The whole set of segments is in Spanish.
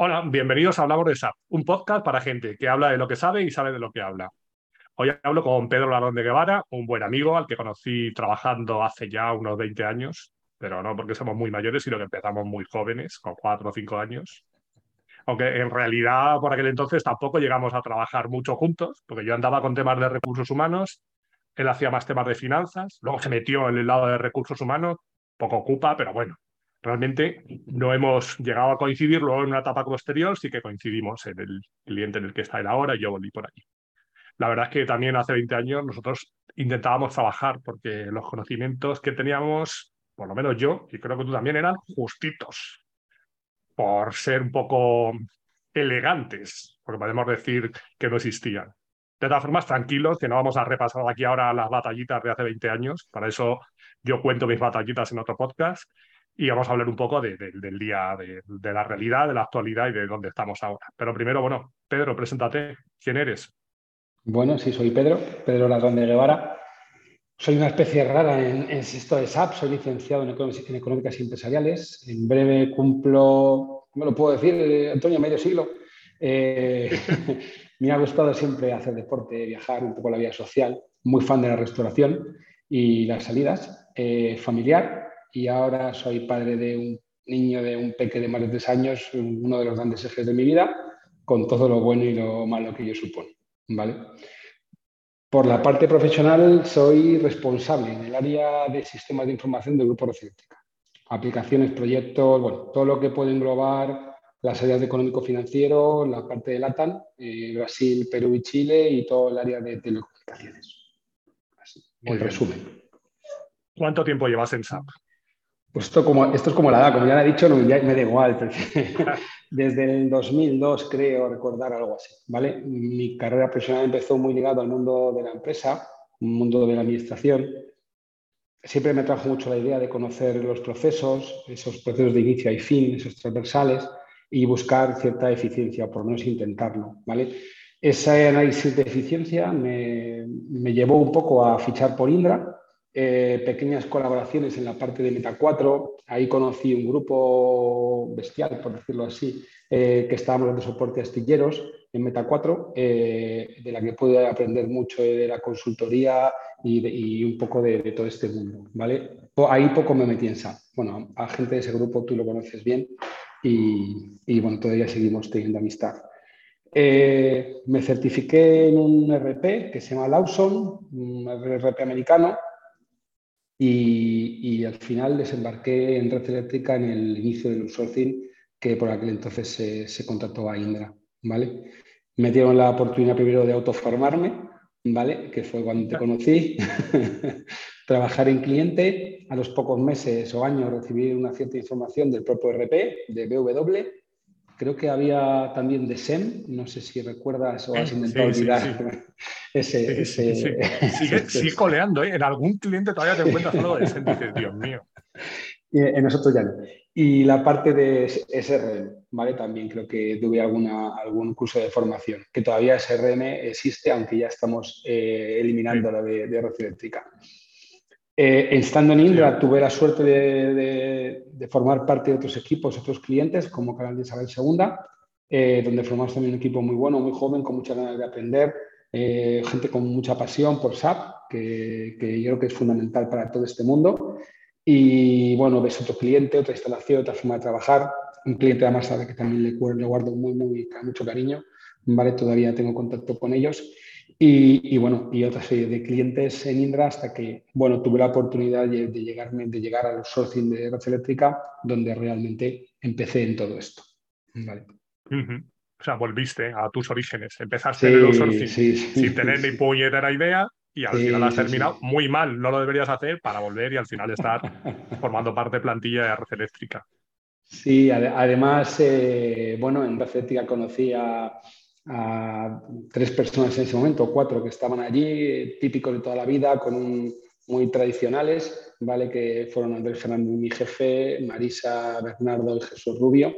Hola, bienvenidos a Hablamos de SAP, un podcast para gente que habla de lo que sabe y sabe de lo que habla. Hoy hablo con Pedro Larón de Guevara, un buen amigo al que conocí trabajando hace ya unos 20 años, pero no porque somos muy mayores, sino que empezamos muy jóvenes, con 4 o 5 años. Aunque en realidad por aquel entonces tampoco llegamos a trabajar mucho juntos, porque yo andaba con temas de recursos humanos, él hacía más temas de finanzas, luego se metió en el lado de recursos humanos, poco ocupa, pero bueno, realmente no hemos llegado a coincidir, luego en una etapa posterior sí que coincidimos en el cliente en el que está él ahora y yo volví por allí la verdad es que también hace 20 años nosotros intentábamos trabajar porque los conocimientos que teníamos, por lo menos yo, y creo que tú también, eran justitos, por ser un poco elegantes, porque podemos decir que no existían. De todas formas, tranquilos, que no vamos a repasar aquí ahora las batallitas de hace 20 años. Para eso yo cuento mis batallitas en otro podcast y vamos a hablar un poco del día, de, de, la realidad, de la actualidad y de dónde estamos ahora. Pero primero, bueno, Pedro, preséntate. ¿Quién eres? Bueno, sí, soy Pedro, Pedro Ladrón de Guevara. Soy una especie rara en, esto de SAP, soy licenciado en, Económicas y Empresariales. En breve cumplo, ¿cómo lo puedo decir, eh, Antonio? Medio siglo. Eh, me ha gustado siempre hacer deporte, viajar, un poco la vida social, muy fan de la restauración y las salidas, eh, familiar, y ahora soy padre de un niño de un peque de más de tres años, uno de los grandes ejes de mi vida, con todo lo bueno y lo malo que ello supone. ¿vale? Por la parte profesional, soy responsable en el área de sistemas de información del Grupo Recéntrica. Aplicaciones, proyectos, bueno, todo lo que puede englobar las áreas de económico-financiero, la parte de LATAM, eh, Brasil, Perú y Chile y todo el área de telecomunicaciones. Así, en resumen. ¿Cuánto tiempo llevas en SAP? Pues esto, como, esto es como la edad, como ya le he dicho, no, me da igual, desde el 2002 creo recordar algo así, ¿vale? Mi carrera profesional empezó muy ligado al mundo de la empresa, un mundo de la administración. Siempre me trajo mucho la idea de conocer los procesos, esos procesos de inicio y fin, esos transversales, y buscar cierta eficiencia, por no menos intentarlo, ¿vale? Ese análisis de eficiencia me, me llevó un poco a fichar por Indra, eh, pequeñas colaboraciones en la parte de Meta 4. Ahí conocí un grupo bestial, por decirlo así, eh, que estábamos dando soporte a astilleros en Meta 4, eh, de la que pude aprender mucho de la consultoría y, un poco de, todo este mundo. ¿vale? Ahí poco me metí en SAP. Bueno, a gente de ese grupo tú lo conoces bien y, bueno, todavía seguimos teniendo amistad. me certifiqué en un RP que se llama Lawson, un RP americano, y, al final desembarqué en Red Eléctrica en el inicio del outsourcing que por aquel entonces se, se contrató a Indra, ¿vale? Me dieron la oportunidad primero de autoformarme, ¿vale? Que fue cuando te conocí. Trabajar en cliente, a los pocos meses o años recibir una cierta información del propio RP, de BW, Creo que había también de SEM, no sé si recuerdas o has intentado olvidar ese. Sigue, coleando, ¿eh? en algún cliente todavía te encuentras algo de SEM, dices, Dios mío. En nosotros ya no. Y la parte de SRM, ¿vale? También creo que tuve alguna, algún curso de formación, que todavía SRM existe, aunque ya estamos eh, eliminando la de, de red eléctrica. Eh, estando en Indra tuve la suerte de, formar parte de otros equipos, otros clientes, como Canal de Isabel II, eh, donde formamos también un equipo muy bueno, muy joven, con muchas ganas de aprender, eh, gente con mucha pasión por SAP, que, yo creo que es fundamental para todo este mundo. Y bueno, ves otro cliente, otra instalación, otra forma de trabajar, un cliente además sabe que también le, le guardo muy, muy, mucho cariño, ¿vale? Todavía tengo contacto con ellos. Y, bueno, y otra serie de clientes en Indra hasta que, bueno, tuve la oportunidad de, llegarme, de llegar a los sourcing de red eléctrica, donde realmente empecé en todo esto. Vale. O sea, volviste a tus orígenes. Empezaste en el sourcing sin tener ni puñetera idea y al final has terminado muy mal. No lo deberías hacer para volver y al final estar formando parte de plantilla de red eléctrica. Sí, además, eh, bueno, en red eléctrica conocí a a tres personas en ese momento, cuatro que estaban allí, típicos de toda la vida, con muy tradicionales, ¿vale? que fueron Andrés Fernández, mi jefe, Marisa, Bernardo y Jesús Rubio.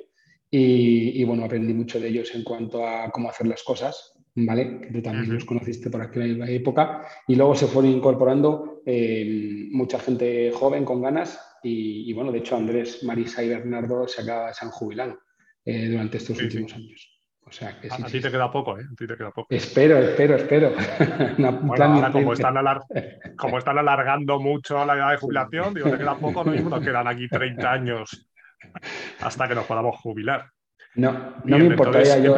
Y, bueno, aprendí mucho de ellos en cuanto a cómo hacer las cosas, ¿vale? Que tú también los conociste por aquella época. Y luego se fueron incorporando eh, mucha gente joven con ganas. Y, bueno, de hecho Andrés, Marisa y Bernardo se, acaba, se han jubilado. eh, durante estos últimos años. O sea, que sí, a, ti te queda poco, ¿eh? A ti te queda poco. Espero, espero, espero. bueno, ahora como están, como están, alargando mucho la edad de jubilación, digo, te queda poco, no nos quedan aquí 30 años hasta que nos podamos jubilar. No, no me importaría yo.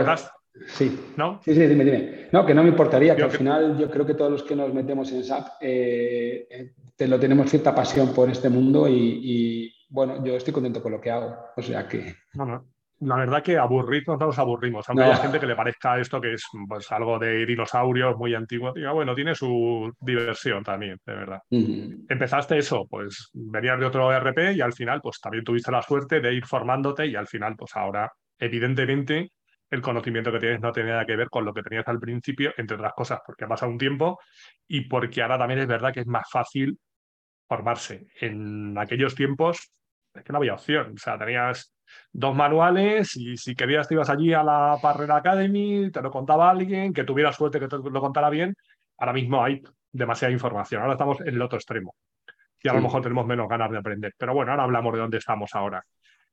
Sí. ¿No? Sí, sí, dime, dime. No, que no me importaría, que al final yo creo que todos los que nos metemos en SAP eh, eh, te lo tenemos cierta pasión por este mundo y, bueno, yo estoy contento con lo que hago. O sea que. No, no. La verdad que aburrirnos no nos aburrimos, aunque hay gente que le parezca esto que es pues, algo de dinosaurios muy antiguo. Diga, bueno, tiene su diversión también, de verdad. Empezaste eso, pues venías de otro RP y al final, pues también tuviste la suerte de ir formándote y al final, pues ahora, evidentemente, el conocimiento que tienes no tiene nada que ver con lo que tenías al principio, entre otras cosas, porque ha pasado un tiempo y porque ahora también es verdad que es más fácil formarse. En aquellos tiempos es que no había opción, o sea, tenías dos manuales y si querías te ibas allí a la Parrera Academy, te lo contaba alguien, que tuviera suerte que te lo contara bien. Ahora mismo hay demasiada información, ahora estamos en el otro extremo y a lo mejor tenemos menos ganas de aprender. Pero bueno, ahora hablamos de dónde estamos ahora.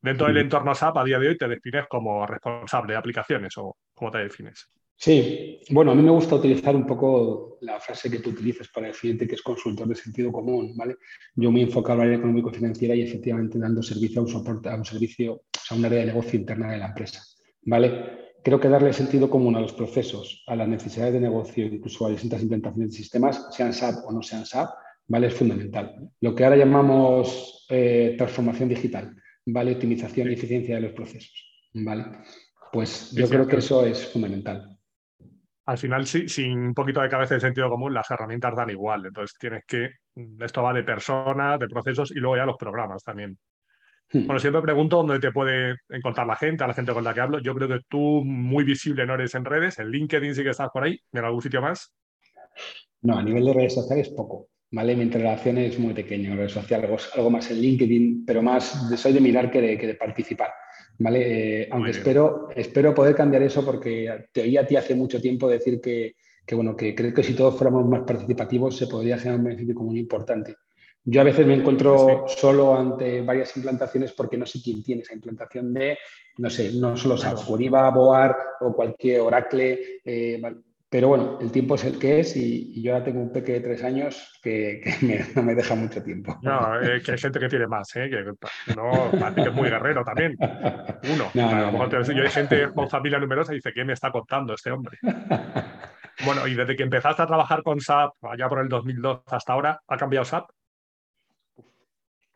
Dentro del entorno SAP, a día de hoy, te defines como responsable de aplicaciones o cómo te defines. Sí, bueno, a mí me gusta utilizar un poco la frase que tú utilizas para definirte que es consultor de sentido común, ¿vale? Yo me he enfocado en el área económico-financiera y efectivamente dando servicio a un soporte, a un servicio, a un área de negocio interna de la empresa, ¿vale? Creo que darle sentido común a los procesos, a las necesidades de negocio, incluso a distintas implantaciones de sistemas, sean SAP o no sean SAP, ¿vale? Es fundamental. Lo que ahora llamamos eh, transformación digital, ¿vale? Optimización y eficiencia de los procesos, ¿vale? Pues yo creo que eso es fundamental. Al final, sí, sin un poquito de cabeza de sentido común, las herramientas dan igual. Entonces tienes que, esto va de personas, de procesos y luego ya los programas también. Hmm. Bueno, siempre pregunto dónde te puede encontrar la gente, a la gente con la que hablo. Yo creo que tú muy visible no eres en redes, en LinkedIn sí que estás por ahí, en algún sitio más. No, a nivel de redes sociales poco. ¿vale? Mi interrelación es muy pequeña, redes social, algo, más en LinkedIn, pero más de, soy de mirar que de, que de participar, ¿vale? Eh, aunque espero, espero poder cambiar eso porque te oí a ti hace mucho tiempo decir que, que, bueno, que creo que si todos fuéramos más participativos se podría generar un beneficio común importante. Yo a veces me encuentro solo ante varias implantaciones porque no sé quién tiene esa implantación de, no sé, no solo SAP, Boar o cualquier Oracle, eh, pero bueno, el tiempo es el que es y, yo ahora tengo un peque de tres años que, no me deja mucho tiempo. No, eh, que hay gente que tiene más, ¿eh? que, no, que es muy guerrero también. Uno. a lo mejor yo hay gente con familia numerosa y dice, ¿qué me está contando este hombre? bueno, y desde que empezaste a trabajar con SAP, allá por el 2002 hasta ahora, ¿ha cambiado SAP?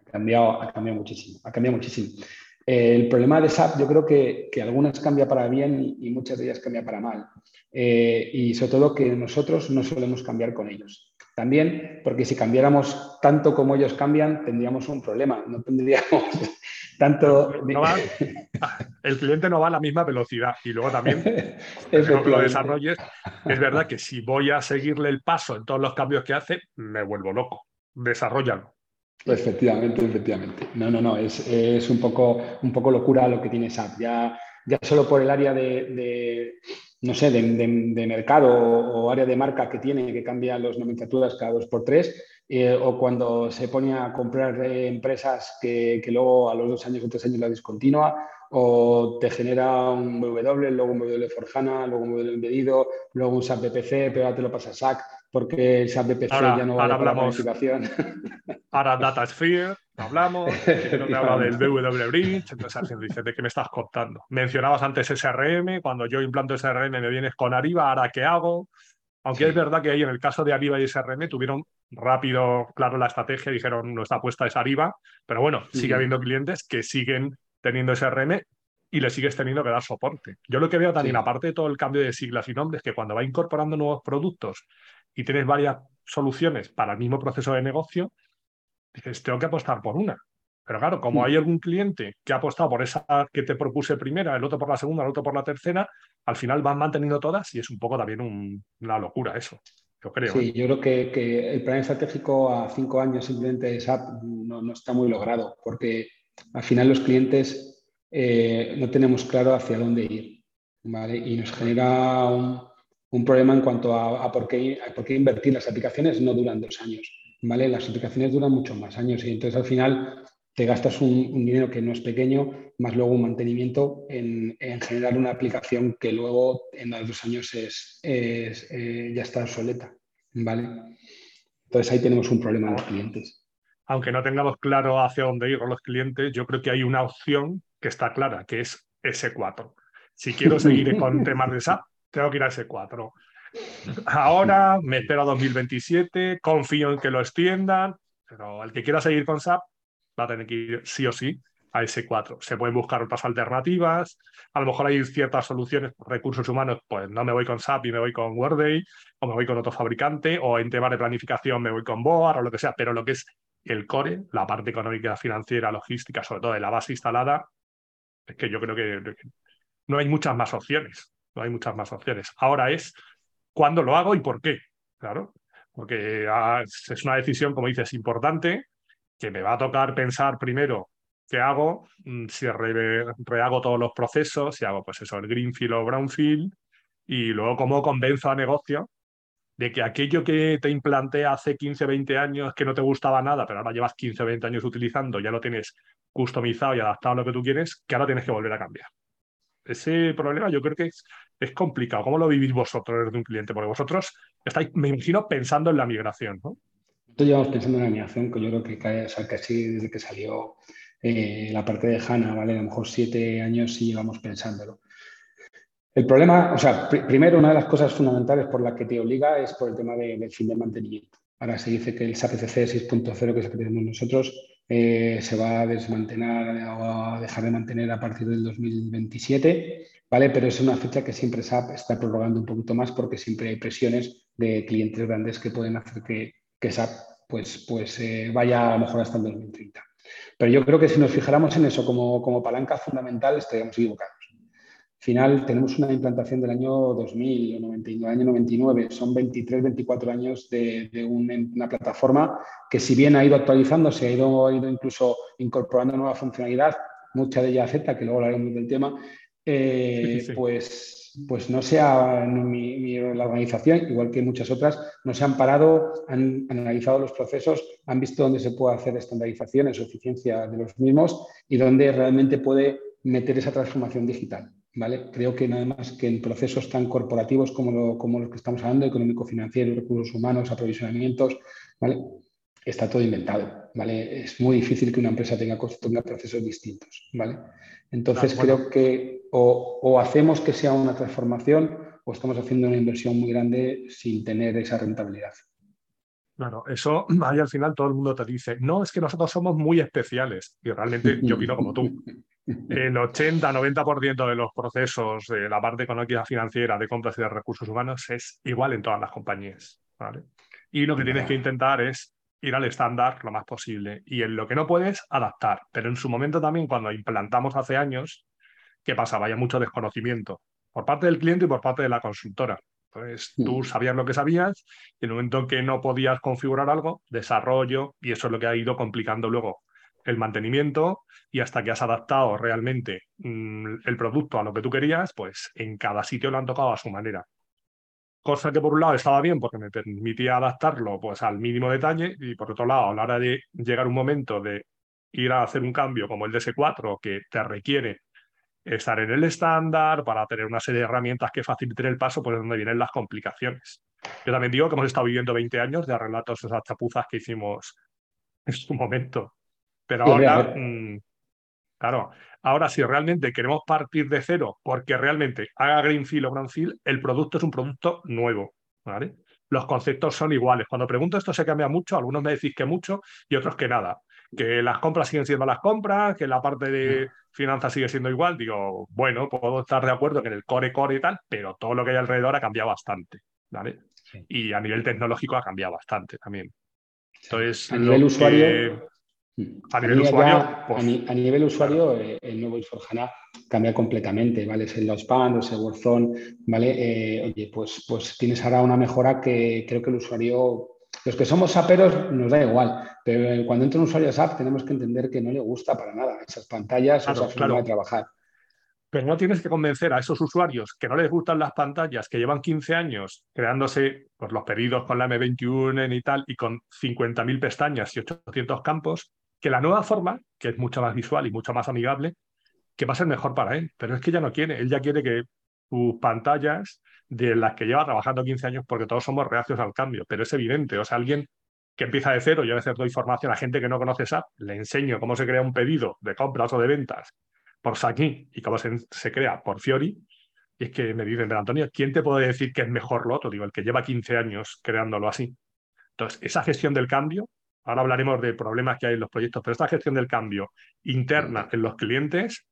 Ha cambiado, ha cambiado muchísimo, ha cambiado muchísimo. el problema de SAP yo creo que, que algunas cambia para bien y muchas de ellas cambia para mal. Eh, y sobre todo que nosotros no solemos cambiar con ellos. También porque si cambiáramos tanto como ellos cambian, tendríamos un problema, no tendríamos tanto... el cliente no va a la misma velocidad y luego también, que lo desarrolles, es verdad que si voy a seguirle el paso en todos los cambios que hace, me vuelvo loco. Desarrollalo. Efectivamente, efectivamente. No, no, no, es, es un, poco, un poco locura lo que tiene SAP. Ya, ya solo por el área de no sé, de, mercado o, área de marca que tiene, que cambia las nomenclaturas cada dos por tres, eh, o cuando se pone a comprar eh, empresas que, luego a los dos años o tres años la discontinúa, o te genera un W, luego un W Forjana, luego un modelo embedido, luego un SAP BPC, pero ahora te lo pasa a SAC porque el SAP BPC ya no va a la planificación. Ahora Data Sphere, hablamos, no te habla del BW Bridge, entonces alguien dice, ¿de qué me estás contando? Mencionabas antes SRM, cuando yo implanto SRM me vienes con Ariba, ¿ahora qué hago? Aunque es verdad que ahí en el caso de Ariba y SRM tuvieron rápido, claro, la estrategia, dijeron nuestra apuesta es Ariba, pero bueno, sigue habiendo clientes que siguen teniendo SRM y le sigues teniendo que dar soporte. Yo lo que veo también, aparte de todo el cambio de siglas y nombres, que cuando va incorporando nuevos productos y tienes varias soluciones para el mismo proceso de negocio, dices, tengo que apostar por una. Pero claro, como mm. hay algún cliente que ha apostado por esa que te propuse primera, el otro por la segunda, el otro por la tercera, al final van manteniendo todas y es un poco también una locura eso. Yo creo. Sí, ¿eh? yo creo que, el plan estratégico a cinco años simplemente de SAP no, está muy logrado, porque al final los clientes eh, no tenemos claro hacia dónde ir. ¿vale? Y nos genera un, problema en cuanto a, por, qué, a por qué invertir. Las aplicaciones no duran dos años. ¿vale? Las aplicaciones duran muchos más años y entonces al final te gastas un, dinero que no es pequeño, más luego un mantenimiento en, generar una aplicación que luego en dos años es, eh, ya está obsoleta. ¿vale? Entonces ahí tenemos un problema en los clientes. Aunque no tengamos claro hacia dónde ir con los clientes, yo creo que hay una opción que está clara, que es S4. Si quiero seguir con temas de SAP, tengo que ir a S4. Ahora me espero a 2027, confío en que lo extiendan, pero el que quiera seguir con SAP va a tener que ir sí o sí a S4. Se pueden buscar otras alternativas, a lo mejor hay ciertas soluciones, recursos humanos, pues no me voy con SAP y me voy con Workday, o me voy con otro fabricante, o en temas de planificación me voy con Boar o lo que sea, pero lo que es el core, la parte económica, financiera, logística, sobre todo de la base instalada, es que yo creo que no hay muchas más opciones, hay muchas más opciones. Ahora es cuándo lo hago y por qué, claro, porque ah, es una decisión, como dices, importante, que me va a tocar pensar primero qué hago, mm, si rehago todos los procesos, si hago pues eso, el greenfield o brownfield, y luego cómo convenzo a negocio de que aquello que te implanté hace 15, 20 años que no te gustaba nada, pero ahora llevas 15, 20 años utilizando, ya lo tienes customizado y adaptado a lo que tú quieres, que ahora tienes que volver a cambiar. Ese problema yo creo que es, complicado. ¿Cómo lo vivís vosotros desde un cliente? Porque vosotros estáis, me imagino, pensando en la migración, ¿no? Nosotros llevamos pensando en la migración, que yo creo que cae, casi desde que salió eh, la parte de HANA, ¿vale? A lo mejor siete años sí llevamos pensándolo. El problema, o sea, primero una de las cosas fundamentales por la que te obliga es por el tema del fin de mantenimiento. Ahora se dice que el SAP CC 6.0 que tenemos nosotros eh, se va a desmantelar o a dejar de mantener a partir del 2027, ¿vale? Pero es una fecha que siempre SAP está prorrogando un poquito más porque siempre hay presiones de clientes grandes que pueden hacer que, que SAP pues, pues eh, vaya a lo mejor hasta el 2030. Pero yo creo que si nos fijáramos en eso como, como palanca fundamental estaríamos equivocados. Al final tenemos una implantación del año 2000 o 99, año 99, son 23, 24 años de, una plataforma que si bien ha ido actualizando, se ha ido, ido incluso incorporando nueva funcionalidad, mucha de ella acepta, que luego hablaremos del tema, eh, pues pues no se ha, la organización, igual que muchas otras, no se han parado, han analizado los procesos, han visto dónde se puede hacer estandarizaciones o eficiencia de los mismos y dónde realmente puede meter esa transformación digital. ¿Vale? Creo que nada más que en procesos tan corporativos como, como los que estamos hablando, económico-financiero, recursos humanos, aprovisionamientos, ¿vale? está todo inventado. ¿vale? Es muy difícil que una empresa tenga, tenga procesos distintos. ¿vale? Entonces creo que o, hacemos que sea una transformación o estamos haciendo una inversión muy grande sin tener esa rentabilidad. Claro, eso ahí al final todo el mundo te dice, no, es que nosotros somos muy especiales y realmente yo opino como tú. El 80-90% de los procesos de la parte económica financiera de compras y de recursos humanos es igual en todas las compañías. ¿vale? Y lo que tienes que intentar es ir al estándar lo más posible. Y en lo que no puedes, adaptar. Pero en su momento también, cuando implantamos hace años, ¿qué pasaba? Había mucho desconocimiento por parte del cliente y por parte de la consultora. Entonces, tú sabías lo que sabías y en el momento en que no podías configurar algo, desarrollo, y eso es lo que ha ido complicando luego el mantenimiento y hasta que has adaptado realmente mm, el producto a lo que tú querías, pues en cada sitio lo han tocado a su manera. Cosa que por un lado estaba bien porque me permitía adaptarlo pues al mínimo detalle y por otro lado a la hora de llegar un momento de ir a hacer un cambio como el DS4 que te requiere estar en el estándar para tener una serie de herramientas que faciliten el paso pues es donde vienen las complicaciones. Yo también digo que hemos estado viviendo 20 años de arreglar todas esas chapuzas que hicimos en su momento. Pero ahora, mm, claro, Ahora, si realmente queremos partir de cero, porque realmente haga Greenfield o Brownfield, el producto es un producto nuevo. ¿vale? Los conceptos son iguales. Cuando pregunto esto se cambia mucho, algunos me decís que mucho y otros que nada. Que las compras siguen siendo las compras, que la parte de finanzas sigue siendo igual. Digo, bueno, puedo estar de acuerdo que en el core core y tal, pero todo lo que hay alrededor ha cambiado bastante. ¿vale? Y a nivel tecnológico ha cambiado bastante también. Entonces, a nivel usuario, a nivel, usuario, pues a, nivel usuario, eh, el nuevo Isforjana cambia completamente, ¿vale? Es el Lospan, es el Warzone, ¿vale? Eh, oye, pues, pues tienes ahora una mejora que creo que el usuario, los que somos saperos nos da igual, pero cuando entra un usuario a SAP tenemos que entender que no le gusta para nada esas pantallas o esa forma de trabajar. Pero no tienes que convencer a esos usuarios que no les gustan las pantallas, que llevan 15 años creándose pues, los pedidos con la M21 y tal, y con 50.000 pestañas y 800 campos, que la nueva forma, que es mucho más visual y mucho más amigable, que va a ser mejor para él. Pero es que ya no quiere, él ya quiere que sus pantallas de las que lleva trabajando 15 años, porque todos somos reacios al cambio, pero es evidente, o sea, alguien que empieza de cero, yo a veces doy formación a gente que no conoce SAP, le enseño cómo se crea un pedido de compras o de ventas por Saki y cómo se, se crea por Fiori, y es que me dicen, pero Antonio, ¿quién te puede decir que es mejor lo otro? Digo, el que lleva 15 años creándolo así. Entonces, esa gestión del cambio, ahora hablaremos de problemas que hay en los proyectos, pero esta gestión del cambio interna en los clientes,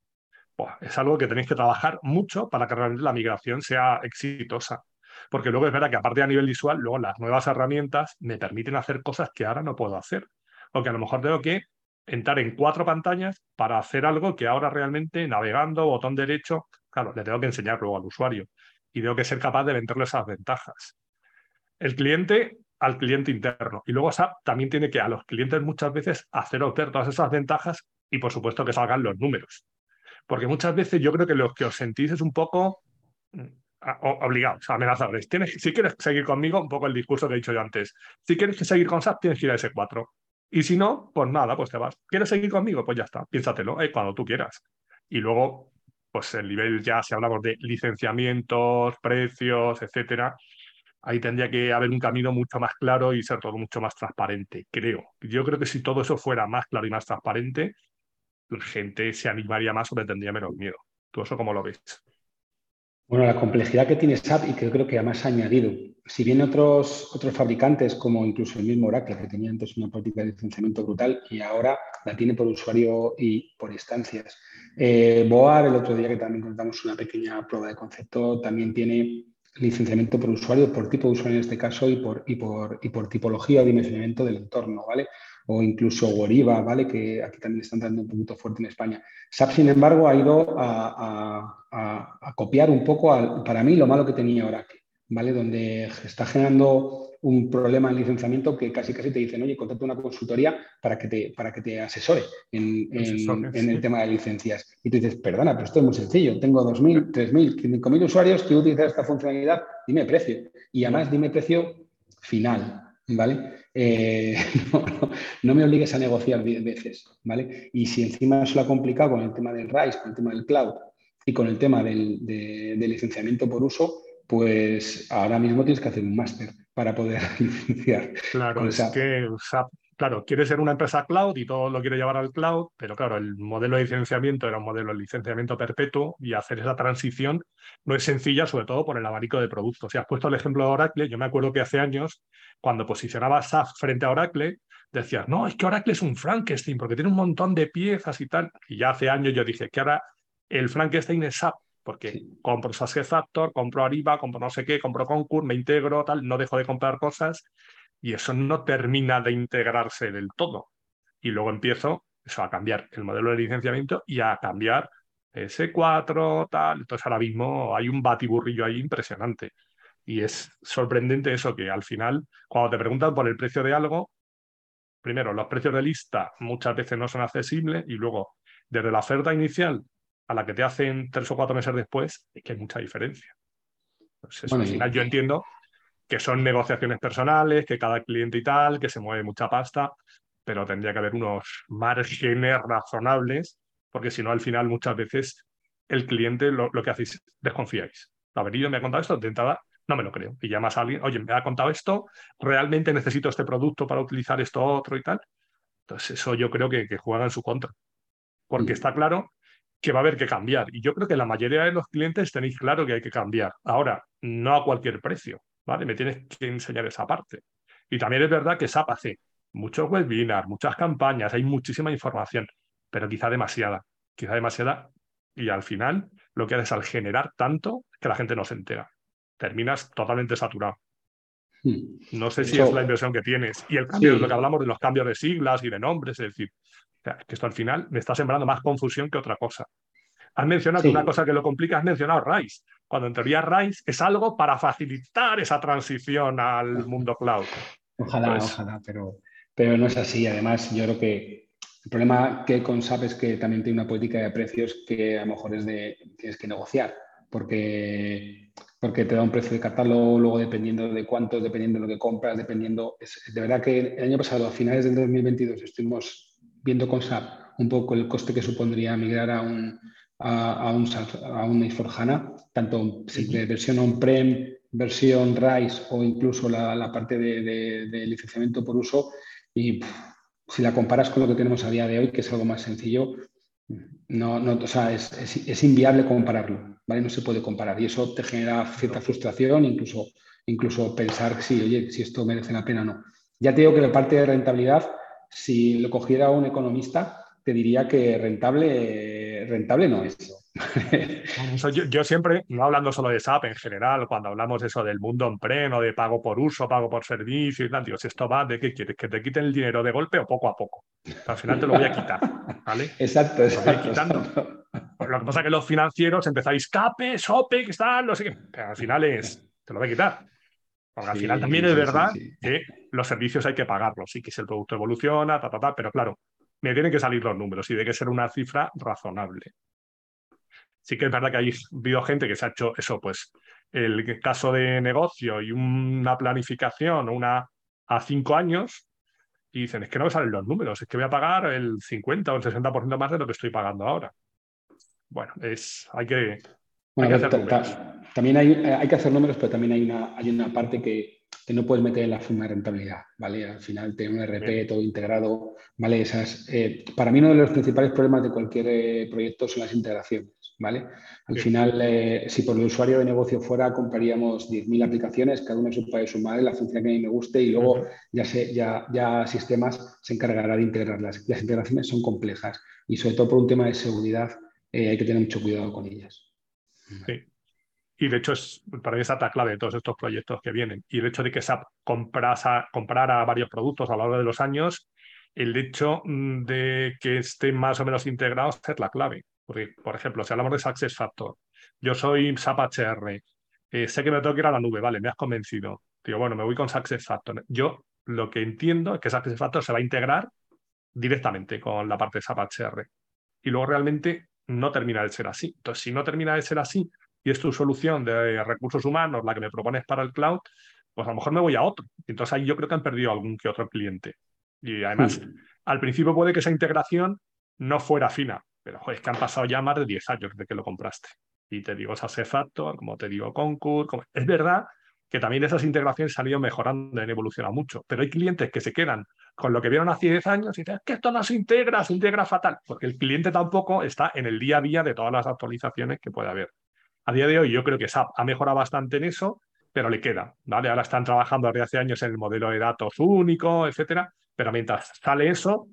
es algo que tenéis que trabajar mucho para que realmente la migración sea exitosa. Porque luego es verdad que aparte a nivel visual, luego las nuevas herramientas me permiten hacer cosas que ahora no puedo hacer. O que a lo mejor tengo que entrar en cuatro pantallas para hacer algo que ahora realmente navegando, botón derecho, claro, le tengo que enseñar luego al usuario y tengo que ser capaz de venderle esas ventajas. El cliente al cliente interno. Y luego SAP también tiene que a los clientes muchas veces hacer obtener todas esas ventajas y por supuesto que salgan los números. Porque muchas veces yo creo que lo que os sentís es un poco mm, obligados, amenazadores. Si quieres seguir conmigo, un poco el discurso que he dicho yo antes. Si quieres seguir con SAP, tienes que ir a ese 4. Y si no, pues nada, pues te vas. ¿Quieres seguir conmigo? Pues ya está, piénsatelo, eh, cuando tú quieras. Y luego, pues el nivel ya, si hablamos de licenciamientos, precios, etcétera, ahí tendría que haber un camino mucho más claro y ser todo mucho más transparente, creo. Yo creo que si todo eso fuera más claro y más transparente, gente se animaría más o le tendría menos miedo. ¿Tú eso cómo lo ves? Bueno, la complejidad que tiene SAP y que creo que además ha añadido. Si bien otros, otros fabricantes, como incluso el mismo Oracle, que tenía antes una política de licenciamiento brutal y ahora la tiene por usuario y por instancias. Eh, Boar, el otro día que también contamos una pequeña prueba de concepto, también tiene licenciamiento por usuario, por tipo de usuario en este caso y por, y por, y por tipología o dimensionamiento del entorno, ¿vale? O incluso Woriva, ¿vale? Que aquí también está entrando un poquito fuerte en España. SAP, sin embargo, ha ido a, copiar un poco, para mí, lo malo que tenía Oracle, ¿vale? Donde está generando un problema en licenciamiento que casi casi te dicen, oye, contrata una consultoría para que te, para que te asesore en, el tema de licencias. Y tú dices, perdona, pero esto es muy sencillo. Tengo 2.000, 3.000, 5.000 usuarios, quiero utilizar esta funcionalidad, dime precio. Y además dime precio final, ¿vale? Eh, no, me obligues a negociar veces, ¿vale? Y si encima se lo ha complicado con el tema del RISE, con el tema del cloud y con el tema del, de, licenciamiento por uso, pues ahora mismo tienes que hacer un máster para poder licenciar. Claro, es que claro, quiere ser una empresa cloud y todo lo quiere llevar al cloud, pero claro, el modelo de licenciamiento era un modelo de licenciamiento perpetuo y hacer esa transición no es sencilla, sobre todo por el abanico de productos. Si has puesto el ejemplo de Oracle, yo me acuerdo que hace años, cuando posicionaba SAP frente a Oracle, decías, no, es que Oracle es un Frankenstein porque tiene un montón de piezas y tal. Y ya hace años yo dije que ahora el Frankenstein es SAP porque compro Factor, compro Ariba, compro no sé qué, compro Concur, me integro, tal, no dejo de comprar cosas y eso no termina de integrarse del todo. Y luego empiezo eso, a cambiar el modelo de licenciamiento y a cambiar S4, tal. Entonces ahora mismo hay un batiburrillo ahí impresionante. Y es sorprendente eso, que al final, cuando te preguntan por el precio de algo, primero, los precios de lista muchas veces no son accesibles y luego, desde la oferta inicial a la que te hacen tres o cuatro meses después, es que hay mucha diferencia. Pues al final yo entiendo que son negociaciones personales, que cada cliente y tal, que se mueve mucha pasta, pero tendría que haber unos márgenes razonables, porque si no, al final muchas veces el cliente lo, que hacéis, desconfiáis. Ha venido, me ha contado esto, de entrada no me lo creo. Y llamas a alguien, oye, me ha contado esto, realmente necesito este producto para utilizar esto otro y tal. Entonces, eso yo creo que, que juega en su contra. Porque mm. está claro que va a haber que cambiar. Y yo creo que la mayoría de los clientes tenéis claro que hay que cambiar. Ahora, no a cualquier precio, ¿vale? Me tienes que enseñar esa parte. Y también es verdad que SAP hace muchos webinars, muchas campañas, hay muchísima información, pero quizá demasiada, quizá demasiada. Y al final, lo que haces al generar tanto que la gente no se entera. Terminas totalmente saturado. Hmm. No sé si es la impresión que tienes. Y el cambio, lo que hablamos de los cambios de siglas y de nombres, es decir, que esto al final me está sembrando más confusión que otra cosa. Has mencionado una cosa que lo complica, has mencionado RISE, cuando en teoría RISE es algo para facilitar esa transición al mundo cloud. Ojalá, ojalá, pero, pero no es así. Además, yo creo que el problema que con SAP es que también tiene una política de precios que a lo mejor es de tienes que negociar, porque, porque te da un precio de catálogo, luego dependiendo de cuántos, dependiendo de lo que compras, dependiendo. de verdad que el año pasado, a finales del 2022, estuvimos viendo con SAP un poco el coste que supondría migrar a un, a, un, a un HANA, tanto de versión on-prem, versión RISE o incluso la, parte de, licenciamiento por uso. Y si la comparas con lo que tenemos a día de hoy, que es algo más sencillo, no, no, o sea, es, es, inviable compararlo, ¿vale? No se puede comparar y eso te genera cierta frustración, incluso, incluso pensar si, oye, si esto merece la pena o no. Ya te digo que la parte de rentabilidad, si lo cogiera un economista, te diría que rentable, rentable no es. yo, siempre, no hablando solo de SAP en general, cuando hablamos eso del mundo on-prem o de pago por uso, pago por servicio y tal, digo, si esto va, ¿de qué quieres? ¿Que te quiten el dinero de golpe o poco a poco? Al final te lo voy a quitar, ¿vale? Exacto, exacto. Lo, que pasa es que los financieros empezáis CAPE, SOPE, que están, no sé qué, pero al final es, te lo voy a quitar. Porque al final también es verdad que los servicios hay que pagarlos, sí que si el producto evoluciona, ta, ta, ta, pero claro, me tienen que salir los números y de que ser una cifra razonable. Sí que es verdad que hay habido gente que se ha hecho eso, pues el caso de negocio y una planificación una a cinco años y dicen, es que no me salen los números, es que voy a pagar el 50 o el 60% más de lo que estoy pagando ahora. Bueno, es, hay que, números. También hay, hay, que hacer números, pero también hay una, hay una parte que, que no puedes meter en la firma de rentabilidad, ¿vale? Al final tener un RP todo integrado, ¿vale? Esas, eh, para mí uno de los principales problemas de cualquier eh, proyecto son las integraciones, ¿vale? Al final, eh, si por el usuario de negocio fuera, compraríamos 10.000 aplicaciones, cada uno se puede sumar la función que a mí me guste y luego ya, se, ya, ya sistemas se encargará de integrarlas. Las integraciones son complejas y sobre todo por un tema de seguridad hay que tener mucho cuidado con ellas. Sí. Y de hecho, es, para mí es la clave de todos estos proyectos que vienen. Y el hecho de que SAP comprara varios productos a lo largo de los años, el hecho mm, de que estén más o menos integrados es la clave. Porque, por ejemplo, si hablamos de Success Factor, yo soy SAP HR, eh, sé que me tengo que ir a la nube, vale, me has convencido. Digo, bueno, me voy con Success Factor. Yo lo que entiendo es que Success Factor se va a integrar directamente con la parte de SAP HR. Y luego realmente no termina de ser así. Entonces, si no termina de ser así, y es tu solución de recursos humanos la que me propones para el cloud, pues a lo mejor me voy a otro. Entonces ahí yo creo que han perdido algún que otro cliente. Y además, hmm. al principio puede que esa integración no fuera fina, pero es que han pasado ya más de 10 años desde que lo compraste. Y te digo Factor, como te digo Concur, es verdad que también esas integraciones han ido mejorando, han evolucionado mucho, pero hay clientes que se quedan con lo que vieron hace 10 años y dicen, que esto no se integra, se integra fatal, porque el cliente tampoco está en el día a día de todas las actualizaciones que puede haber. A día de hoy yo creo que SAP ha mejorado bastante en eso, pero le queda, ¿vale? Ahora están trabajando desde hace años en el modelo de datos único, etcétera, pero mientras sale eso,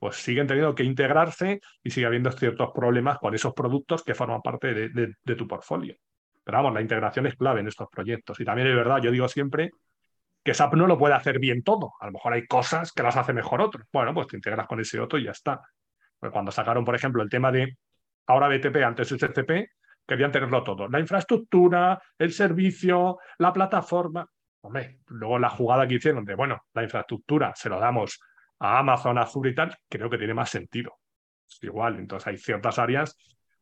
pues siguen teniendo que integrarse y sigue habiendo ciertos problemas con esos productos que forman parte de, tu portfolio. Pero vamos, la integración es clave en estos proyectos. Y también es verdad, yo digo siempre que SAP no lo puede hacer bien todo. A lo mejor hay cosas que las hace mejor otro. Bueno, pues te integras con ese otro y ya está. Pues cuando sacaron, por ejemplo, el tema de ahora BTP, antes SCP, querían tenerlo todo. La infraestructura, el servicio, la plataforma. Hombre, luego la jugada que hicieron de, bueno, la infraestructura se lo damos a Amazon, Azure y tal, creo que tiene más sentido. igual, entonces hay ciertas áreas,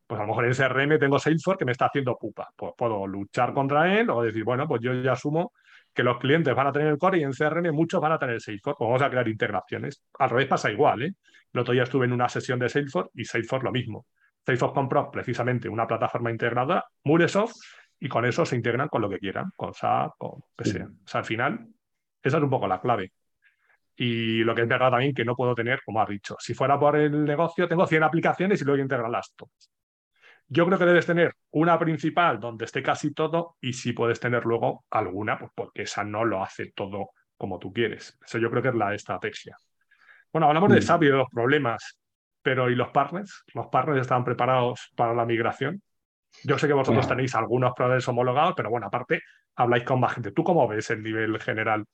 pues a lo mejor en CRM tengo Salesforce que me está haciendo pupa. Pues puedo luchar contra él o decir, bueno, pues yo ya asumo que los clientes van a tener el core y en CRM muchos van a tener Salesforce. Pues vamos a crear integraciones. Al revés pasa igual, ¿eh? El otro día estuve en una sesión de Salesforce y Salesforce lo mismo. Salesforce compró precisamente una plataforma integrada, Mulesoft, y con eso se integran con lo que quieran, con SAP, con lo que sea. O sea, al final, esa es un poco la clave. Y lo que es verdad también que no puedo tener, como has dicho, si fuera por el negocio, tengo 100 aplicaciones y luego integrarlas todas. Yo creo que debes tener una principal donde esté casi todo y si puedes tener luego alguna, pues porque esa no lo hace todo como tú quieres. Eso yo creo que es la estrategia. Bueno, hablamos de mm. SAP y de los problemas. Pero ¿y los partners? ¿Los partners están preparados para la migración? Yo sé que vosotros tenéis algunos proveedores homologados, pero bueno, aparte habláis con más gente. ¿Tú cómo ves el nivel general?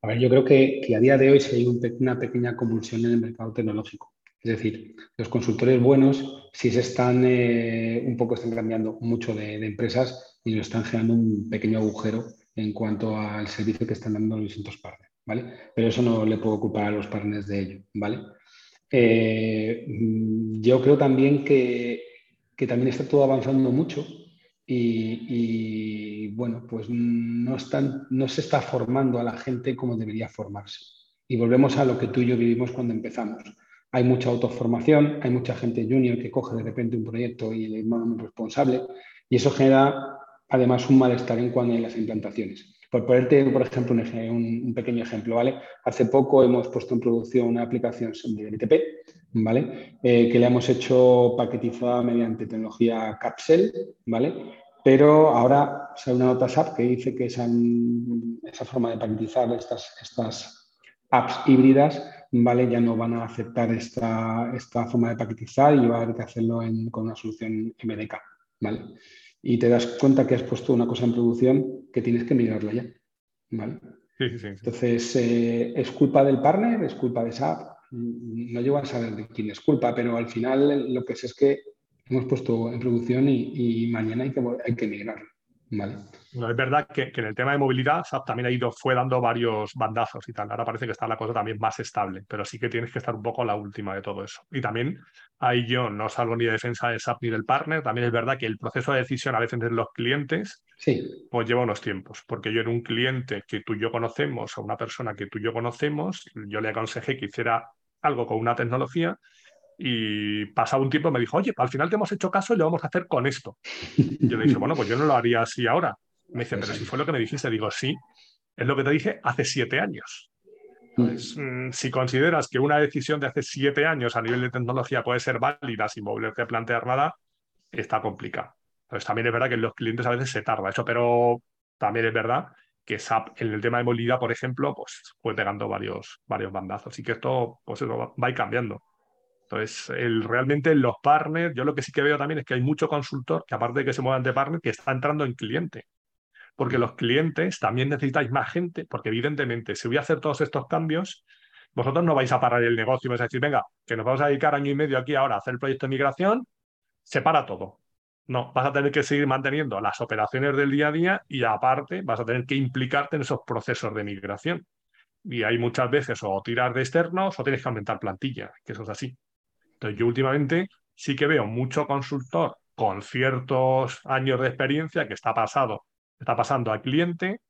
A ver, yo creo que, a día de hoy sí hay una pequeña convulsión en el mercado tecnológico. Es decir, los consultores buenos sí se están eh, un poco están cambiando mucho de, empresas y nos están generando un pequeño agujero en cuanto al servicio que están dando los distintos partners, ¿vale? Pero eso no le puedo ocupar a los partners de ello, ¿vale? Eh, yo creo también que, también está todo avanzando mucho y, bueno, pues no, están, no se está formando a la gente como debería formarse. Y volvemos a lo que tú y yo vivimos cuando empezamos. Hay mucha autoformación, hay mucha gente junior que coge de repente un proyecto y manda un responsable y eso genera además un malestar en cuanto a las implantaciones. Por ponerte, por ejemplo, un, pequeño ejemplo, ¿vale? Hace poco hemos puesto en producción una aplicación de BTP, ¿vale? Eh, que le hemos hecho paquetizada mediante tecnología Capsel, ¿vale? Pero ahora sale una nota SAP que dice que esa, forma de paquetizar estas apps híbridas ¿vale? ya no van a aceptar esta, esta forma de paquetizar y va a haber que hacerlo con una solución MDK. ¿vale? Y te das cuenta que has puesto una cosa en producción que tienes que migrarla ya. ¿vale? Entonces, eh, ¿es culpa del partner? ¿Es culpa de SAP? No llego a saber de quién es culpa, pero al final lo que sé es que hemos puesto en producción y, mañana hay que, hay que migrarlo. No, es verdad que, en el tema de movilidad SAP también ha ido, fue dando varios bandazos y tal. Ahora parece que está la cosa también más estable, pero sí que tienes que estar un poco la última de todo eso. Y también ahí yo no salgo ni de defensa de SAP ni del partner. También es verdad que el proceso de decisión a veces de los clientes sí. pues lleva unos tiempos. Porque yo en un cliente que tú y yo conocemos o una persona que tú y yo conocemos, yo le aconsejé que hiciera algo con una tecnología y pasado un tiempo me dijo, oye, al final te hemos hecho caso y lo vamos a hacer con esto. Yo le dije, bueno, pues yo no lo haría así ahora. Me dice, pero si fue lo que me dijiste, digo, sí, es lo que te dije hace siete años. Pues, si consideras que una decisión de hace siete años a nivel de tecnología puede ser válida sin volverte a plantear nada, está complicado. Entonces también es verdad que los clientes a veces se tarda eso, pero también es verdad que SAP en el tema de movilidad, por ejemplo, pues fue pegando varios, varios bandazos y que esto pues eso, va a ir cambiando. Entonces, el, realmente los partners, yo lo que sí que veo también es que hay mucho consultor que aparte de que se muevan de partner, que está entrando en cliente. Porque los clientes también necesitáis más gente, porque evidentemente, si voy a hacer todos estos cambios, vosotros no vais a parar el negocio y vais a decir, venga, que nos vamos a dedicar año y medio aquí ahora a hacer el proyecto de migración, se para todo. No, vas a tener que seguir manteniendo las operaciones del día a día y aparte vas a tener que implicarte en esos procesos de migración. Y hay muchas veces o tirar de externos o tienes que aumentar plantilla, que eso es así. Entonces, yo últimamente sí que veo mucho consultor con ciertos años de experiencia que está pasado, está pasando al cliente.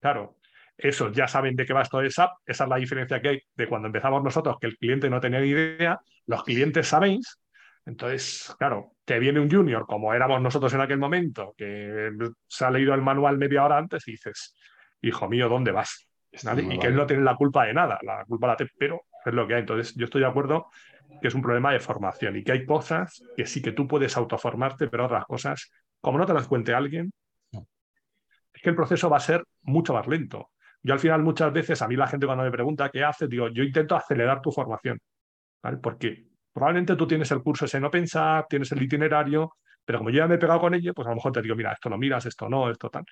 Claro, esos ya saben de qué va esto de SAP. Esa es la diferencia que hay de cuando empezamos nosotros, que el cliente no tenía ni idea. Los clientes sabéis. Entonces, claro, te viene un junior, como éramos nosotros en aquel momento, que se ha leído el manual media hora antes y dices, hijo mío, ¿dónde vas? Y que él no tiene la culpa de nada, la culpa la tiene, pero es lo que hay. Entonces, yo estoy de acuerdo que es un problema de formación y que hay cosas que sí que tú puedes autoformarte, pero otras cosas, como no te las cuente alguien, es que el proceso va a ser mucho más lento. Yo al final muchas veces, a mí la gente cuando me pregunta qué haces, digo, yo intento acelerar tu formación, ¿vale? Porque probablemente tú tienes el curso ese no pensar, tienes el itinerario, pero como yo ya me he pegado con ello, pues a lo mejor te digo, mira, esto no miras, esto no, esto tal.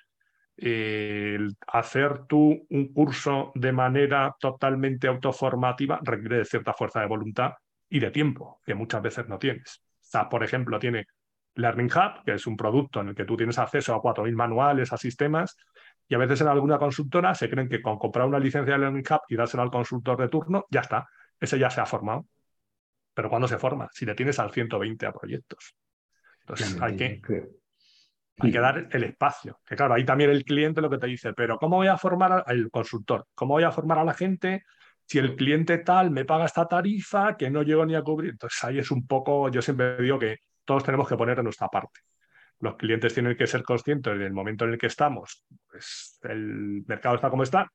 hacer tú un curso de manera totalmente autoformativa requiere de cierta fuerza de voluntad y de tiempo, que muchas veces no tienes. SAP, por ejemplo, tiene Learning Hub, que es un producto en el que tú tienes acceso a 4.000 manuales, a sistemas, y a veces en alguna consultora se creen que con comprar una licencia de Learning Hub y dársela al consultor de turno, ya está, ese ya se ha formado. Pero ¿cuándo se forma? Si le tienes al 120 a proyectos. Entonces hay que, hay que dar el espacio. Que claro, ahí también el cliente lo que te dice, pero ¿cómo voy a formar al consultor? ¿Cómo voy a formar a la gente si el cliente tal me paga esta tarifa que no llego ni a cubrir. Entonces ahí es un poco, yo siempre digo que todos tenemos que poner en nuestra parte. Los clientes tienen que ser conscientes del momento en el que estamos, pues el mercado está como está,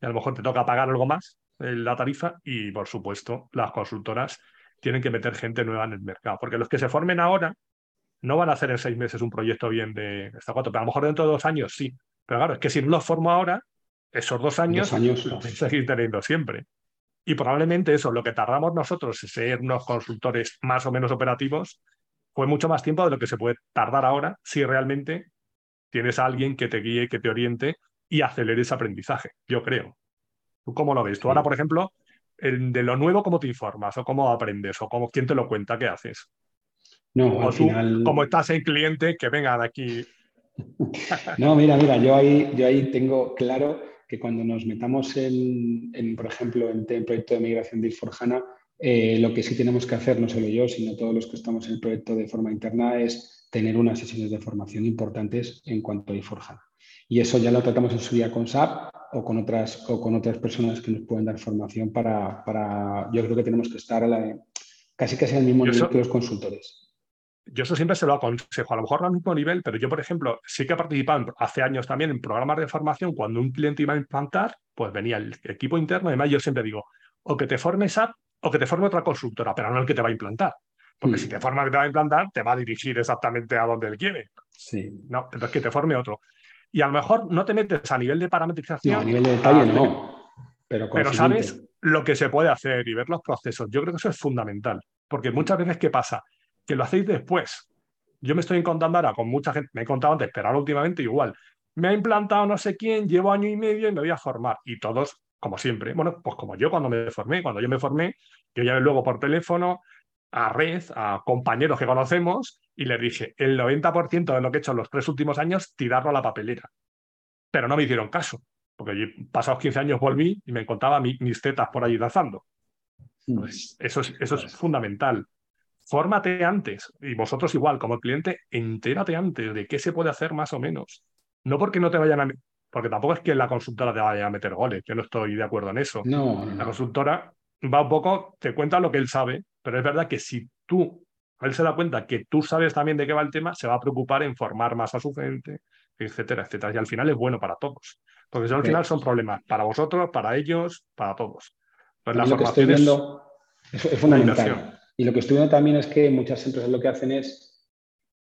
y a lo mejor te toca pagar algo más en la tarifa y por supuesto las consultoras tienen que meter gente nueva en el mercado, porque los que se formen ahora no van a hacer en seis meses un proyecto bien de esta cuatro, pero a lo mejor dentro de dos años sí. Pero claro, es que si no los formo ahora, esos dos años, dos años los seguir teniendo siempre. Y probablemente eso, lo que tardamos nosotros en ser unos consultores más o menos operativos, fue mucho más tiempo de lo que se puede tardar ahora si realmente tienes a alguien que te guíe, que te oriente y acelere ese aprendizaje, yo creo. ¿Tú cómo lo ves? Tú ahora, por ejemplo, de lo nuevo, ¿cómo te informas? ¿O cómo aprendes? ¿O cómo, quién te lo cuenta? ¿Qué haces? No, o tú, como estás en cliente, que venga de aquí. no, mira, mira, yo ahí, yo ahí tengo claro que cuando nos metamos en, por ejemplo, en el proyecto de migración de Forjana, eh, lo que sí tenemos que hacer, no solo yo, sino todos los que estamos en el proyecto de forma interna, es tener unas sesiones de formación importantes en cuanto a Forjana. Y eso ya lo tratamos en su día con SAP, o con otras, o con otras personas que nos pueden dar formación para, para yo creo que tenemos que estar a la, casi casi al mismo nivel que los consultores. Yo eso siempre se lo aconsejo, a lo mejor no al mismo nivel, pero yo, por ejemplo, sí que he participado hace años también en programas de formación cuando un cliente iba a implantar, pues venía el equipo interno, además yo siempre digo, o que te formes a o que te forme otra consultora, pero no el que te va a implantar. Porque si mm. te forma el que te va a implantar, te va a dirigir exactamente a donde él quiere. Sí. No, entonces que te forme otro. Y a lo mejor no te metes a nivel de parametrización. No, a nivel de detalle no. Pero, pero sabes lo que se puede hacer y ver los procesos. Yo creo que eso es fundamental. Porque muchas veces, ¿qué pasa? Que lo hacéis después. Yo me estoy encontrando ahora con mucha gente, me he contado antes, pero ahora últimamente igual. Me ha implantado no sé quién, llevo año y medio y me voy a formar. Y todos como siempre. Bueno, pues como yo cuando me formé, cuando yo me formé, yo llamé luego por teléfono a red, a compañeros que conocemos, y les dije, el 90% de lo que he hecho en los tres últimos años, tirarlo a la papelera. Pero no me hicieron caso, porque yo, pasados 15 años volví y me encontraba mis tetas por allí danzando. Mm. Pues eso es, eso es fundamental. Fórmate antes, y vosotros igual, como cliente, entérate antes de qué se puede hacer más o menos. No porque no te vayan a, porque tampoco es que la consultora te vaya a meter goles, yo no estoy de acuerdo en eso. No, La consultora va un poco, te cuenta lo que él sabe, pero es verdad que si tú, él se da cuenta que tú sabes también de qué va el tema, se va a preocupar en formar más a su gente, etcétera, etcétera. Y al final es bueno para todos. Porque al final son problemas para vosotros, para ellos, para todos. Pues la lo que estoy viendo es, fundamental. Y lo que estoy viendo también es que muchas empresas lo que hacen es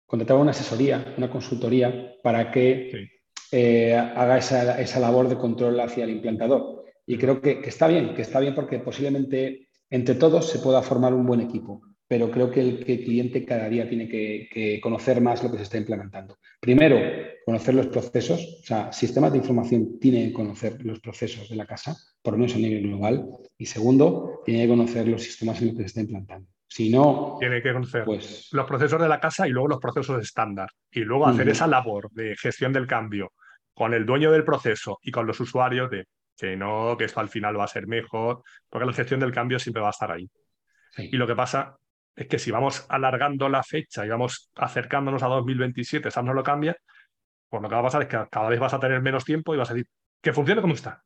contratar una asesoría, una consultoría, para que eh, haga esa, labor de control hacia el implantador. Y creo que, está bien, que está bien porque posiblemente entre todos se pueda formar un buen equipo, pero creo que el, cliente cada día tiene que, conocer más lo que se está implementando. Primero, conocer los procesos, o sea, sistemas de información tienen que conocer los procesos de la casa, por lo menos a nivel global. Y segundo, tiene que conocer los sistemas en los que se está implantando. Si no. Tiene que conocer pues... los procesos de la casa y luego los procesos estándar. Y luego hacer esa labor de gestión del cambio con el dueño del proceso y con los usuarios de que no, que esto al final va a ser mejor, porque la gestión del cambio siempre va a estar ahí. Y lo que pasa es que si vamos alargando la fecha y vamos acercándonos a 2027, SAP no lo cambia, pues lo que va a pasar es que cada vez vas a tener menos tiempo y vas a decir que funcione como está.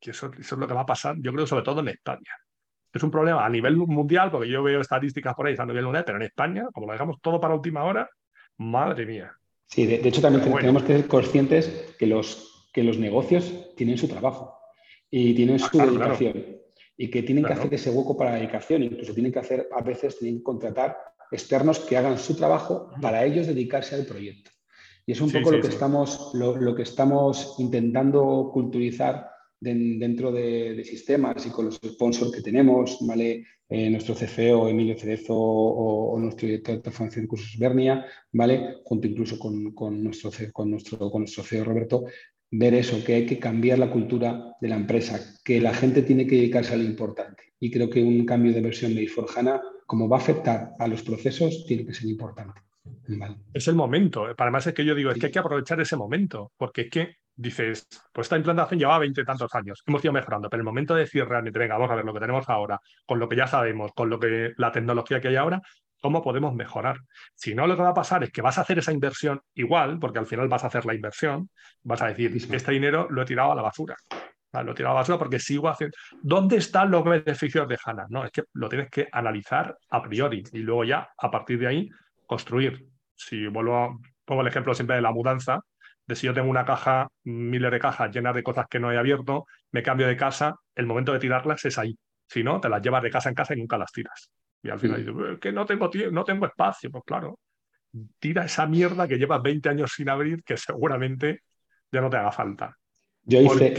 Eso, eso es lo que va a pasar, yo creo, sobre todo en España. Es un problema a nivel mundial, porque yo veo estadísticas por ahí a nivel mundial, pero en España, como lo dejamos todo para última hora, madre mía. Sí, de, hecho también tenemos que ser conscientes que los, que los negocios tienen su trabajo y tienen ah, su dedicación y que tienen que hacer ese hueco para la dedicación, incluso tienen que hacer, a veces tienen que contratar externos que hagan su trabajo para ellos dedicarse al proyecto. Y es un poco lo, que Estamos, lo, que estamos intentando culturizar dentro de, sistemas y con los sponsors que tenemos, ¿vale? Eh, nuestro CFO Emilio Cerezo o, nuestro director de formación de cursos Bernia, ¿vale? junto incluso con, con, nuestro, con, nuestro, con nuestro CEO Roberto, ver eso, que hay que cambiar la cultura de la empresa, que la gente tiene que dedicarse a lo importante. Y creo que un cambio de versión de Iforjana, como va a afectar a los procesos, tiene que ser importante. Es el momento. Además es que yo digo, es que hay que aprovechar ese momento, porque es que dices, pues esta implantación lleva veinte tantos años, hemos ido mejorando, pero el momento de decir realmente, venga, vamos a ver lo que tenemos ahora, con lo que ya sabemos, con lo que la tecnología que hay ahora, ¿cómo podemos mejorar? Si no, lo que va a pasar es que vas a hacer esa inversión igual, porque al final vas a hacer la inversión, vas a decir, este dinero lo he tirado a la basura. Lo he tirado a la basura porque sigo haciendo. ¿Dónde están los beneficios de HANA? No, es que lo tienes que analizar a priori y luego ya, a partir de ahí, construir. Si vuelvo a, pongo el ejemplo siempre de la mudanza, de si yo tengo una caja, miles de cajas llenas de cosas que no he abierto, me cambio de casa, el momento de tirarlas es ahí. Si no, te las llevas de casa en casa y nunca las tiras. Y al final dices, que no tengo, no tengo espacio. Pues claro, tira esa mierda que llevas 20 años sin abrir, que seguramente ya no te haga falta. Yo hice,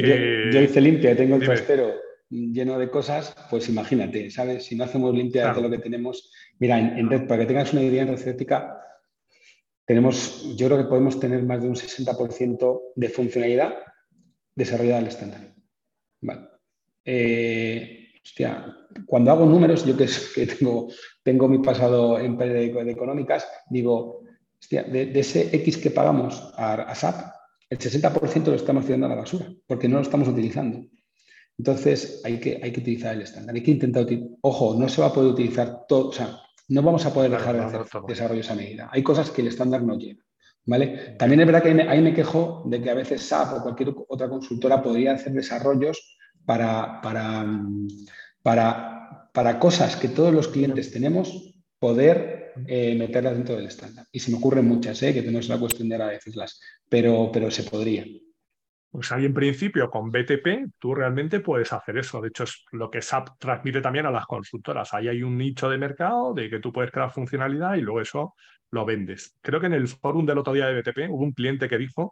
yo, hice limpia, tengo el trastero lleno de cosas, pues imagínate, ¿sabes? Si no hacemos limpia de lo que tenemos. Mira, en, para que tengas una idea en recética, tenemos, yo creo que podemos tener más de un 60% de funcionalidad desarrollada al estándar. Eh, cuando hago números, yo que, tengo, mi pasado en de, de económicas, digo, de, ese X que pagamos a, SAP, el 60% lo estamos tirando a la basura, porque no lo estamos utilizando. Entonces, hay que, hay que utilizar el estándar. Hay que intentar. Ojo, no se va a poder utilizar todo. No vamos a poder dejar de hacer desarrollos a medida. Hay cosas que el estándar no lleva. ¿Vale? También es verdad que ahí me, quejo de que a veces SAP o cualquier otra consultora podría hacer desarrollos para, para, para, para cosas que todos los clientes tenemos, poder eh, meterlas dentro del estándar. Y se me ocurren muchas, ¿eh? que no es la cuestión de agradecerlas, pero, pero se podría. Pues ahí en principio con BTP tú realmente puedes hacer eso. De hecho, es lo que SAP transmite también a las consultoras. Ahí hay un nicho de mercado de que tú puedes crear funcionalidad y luego eso lo vendes. Creo que en el forum del otro día de BTP hubo un cliente que dijo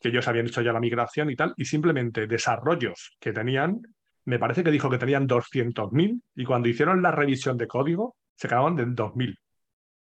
que ellos habían hecho ya la migración y tal, y simplemente desarrollos que tenían, me parece que dijo que tenían 200.000 y cuando hicieron la revisión de código se quedaban en 2.000.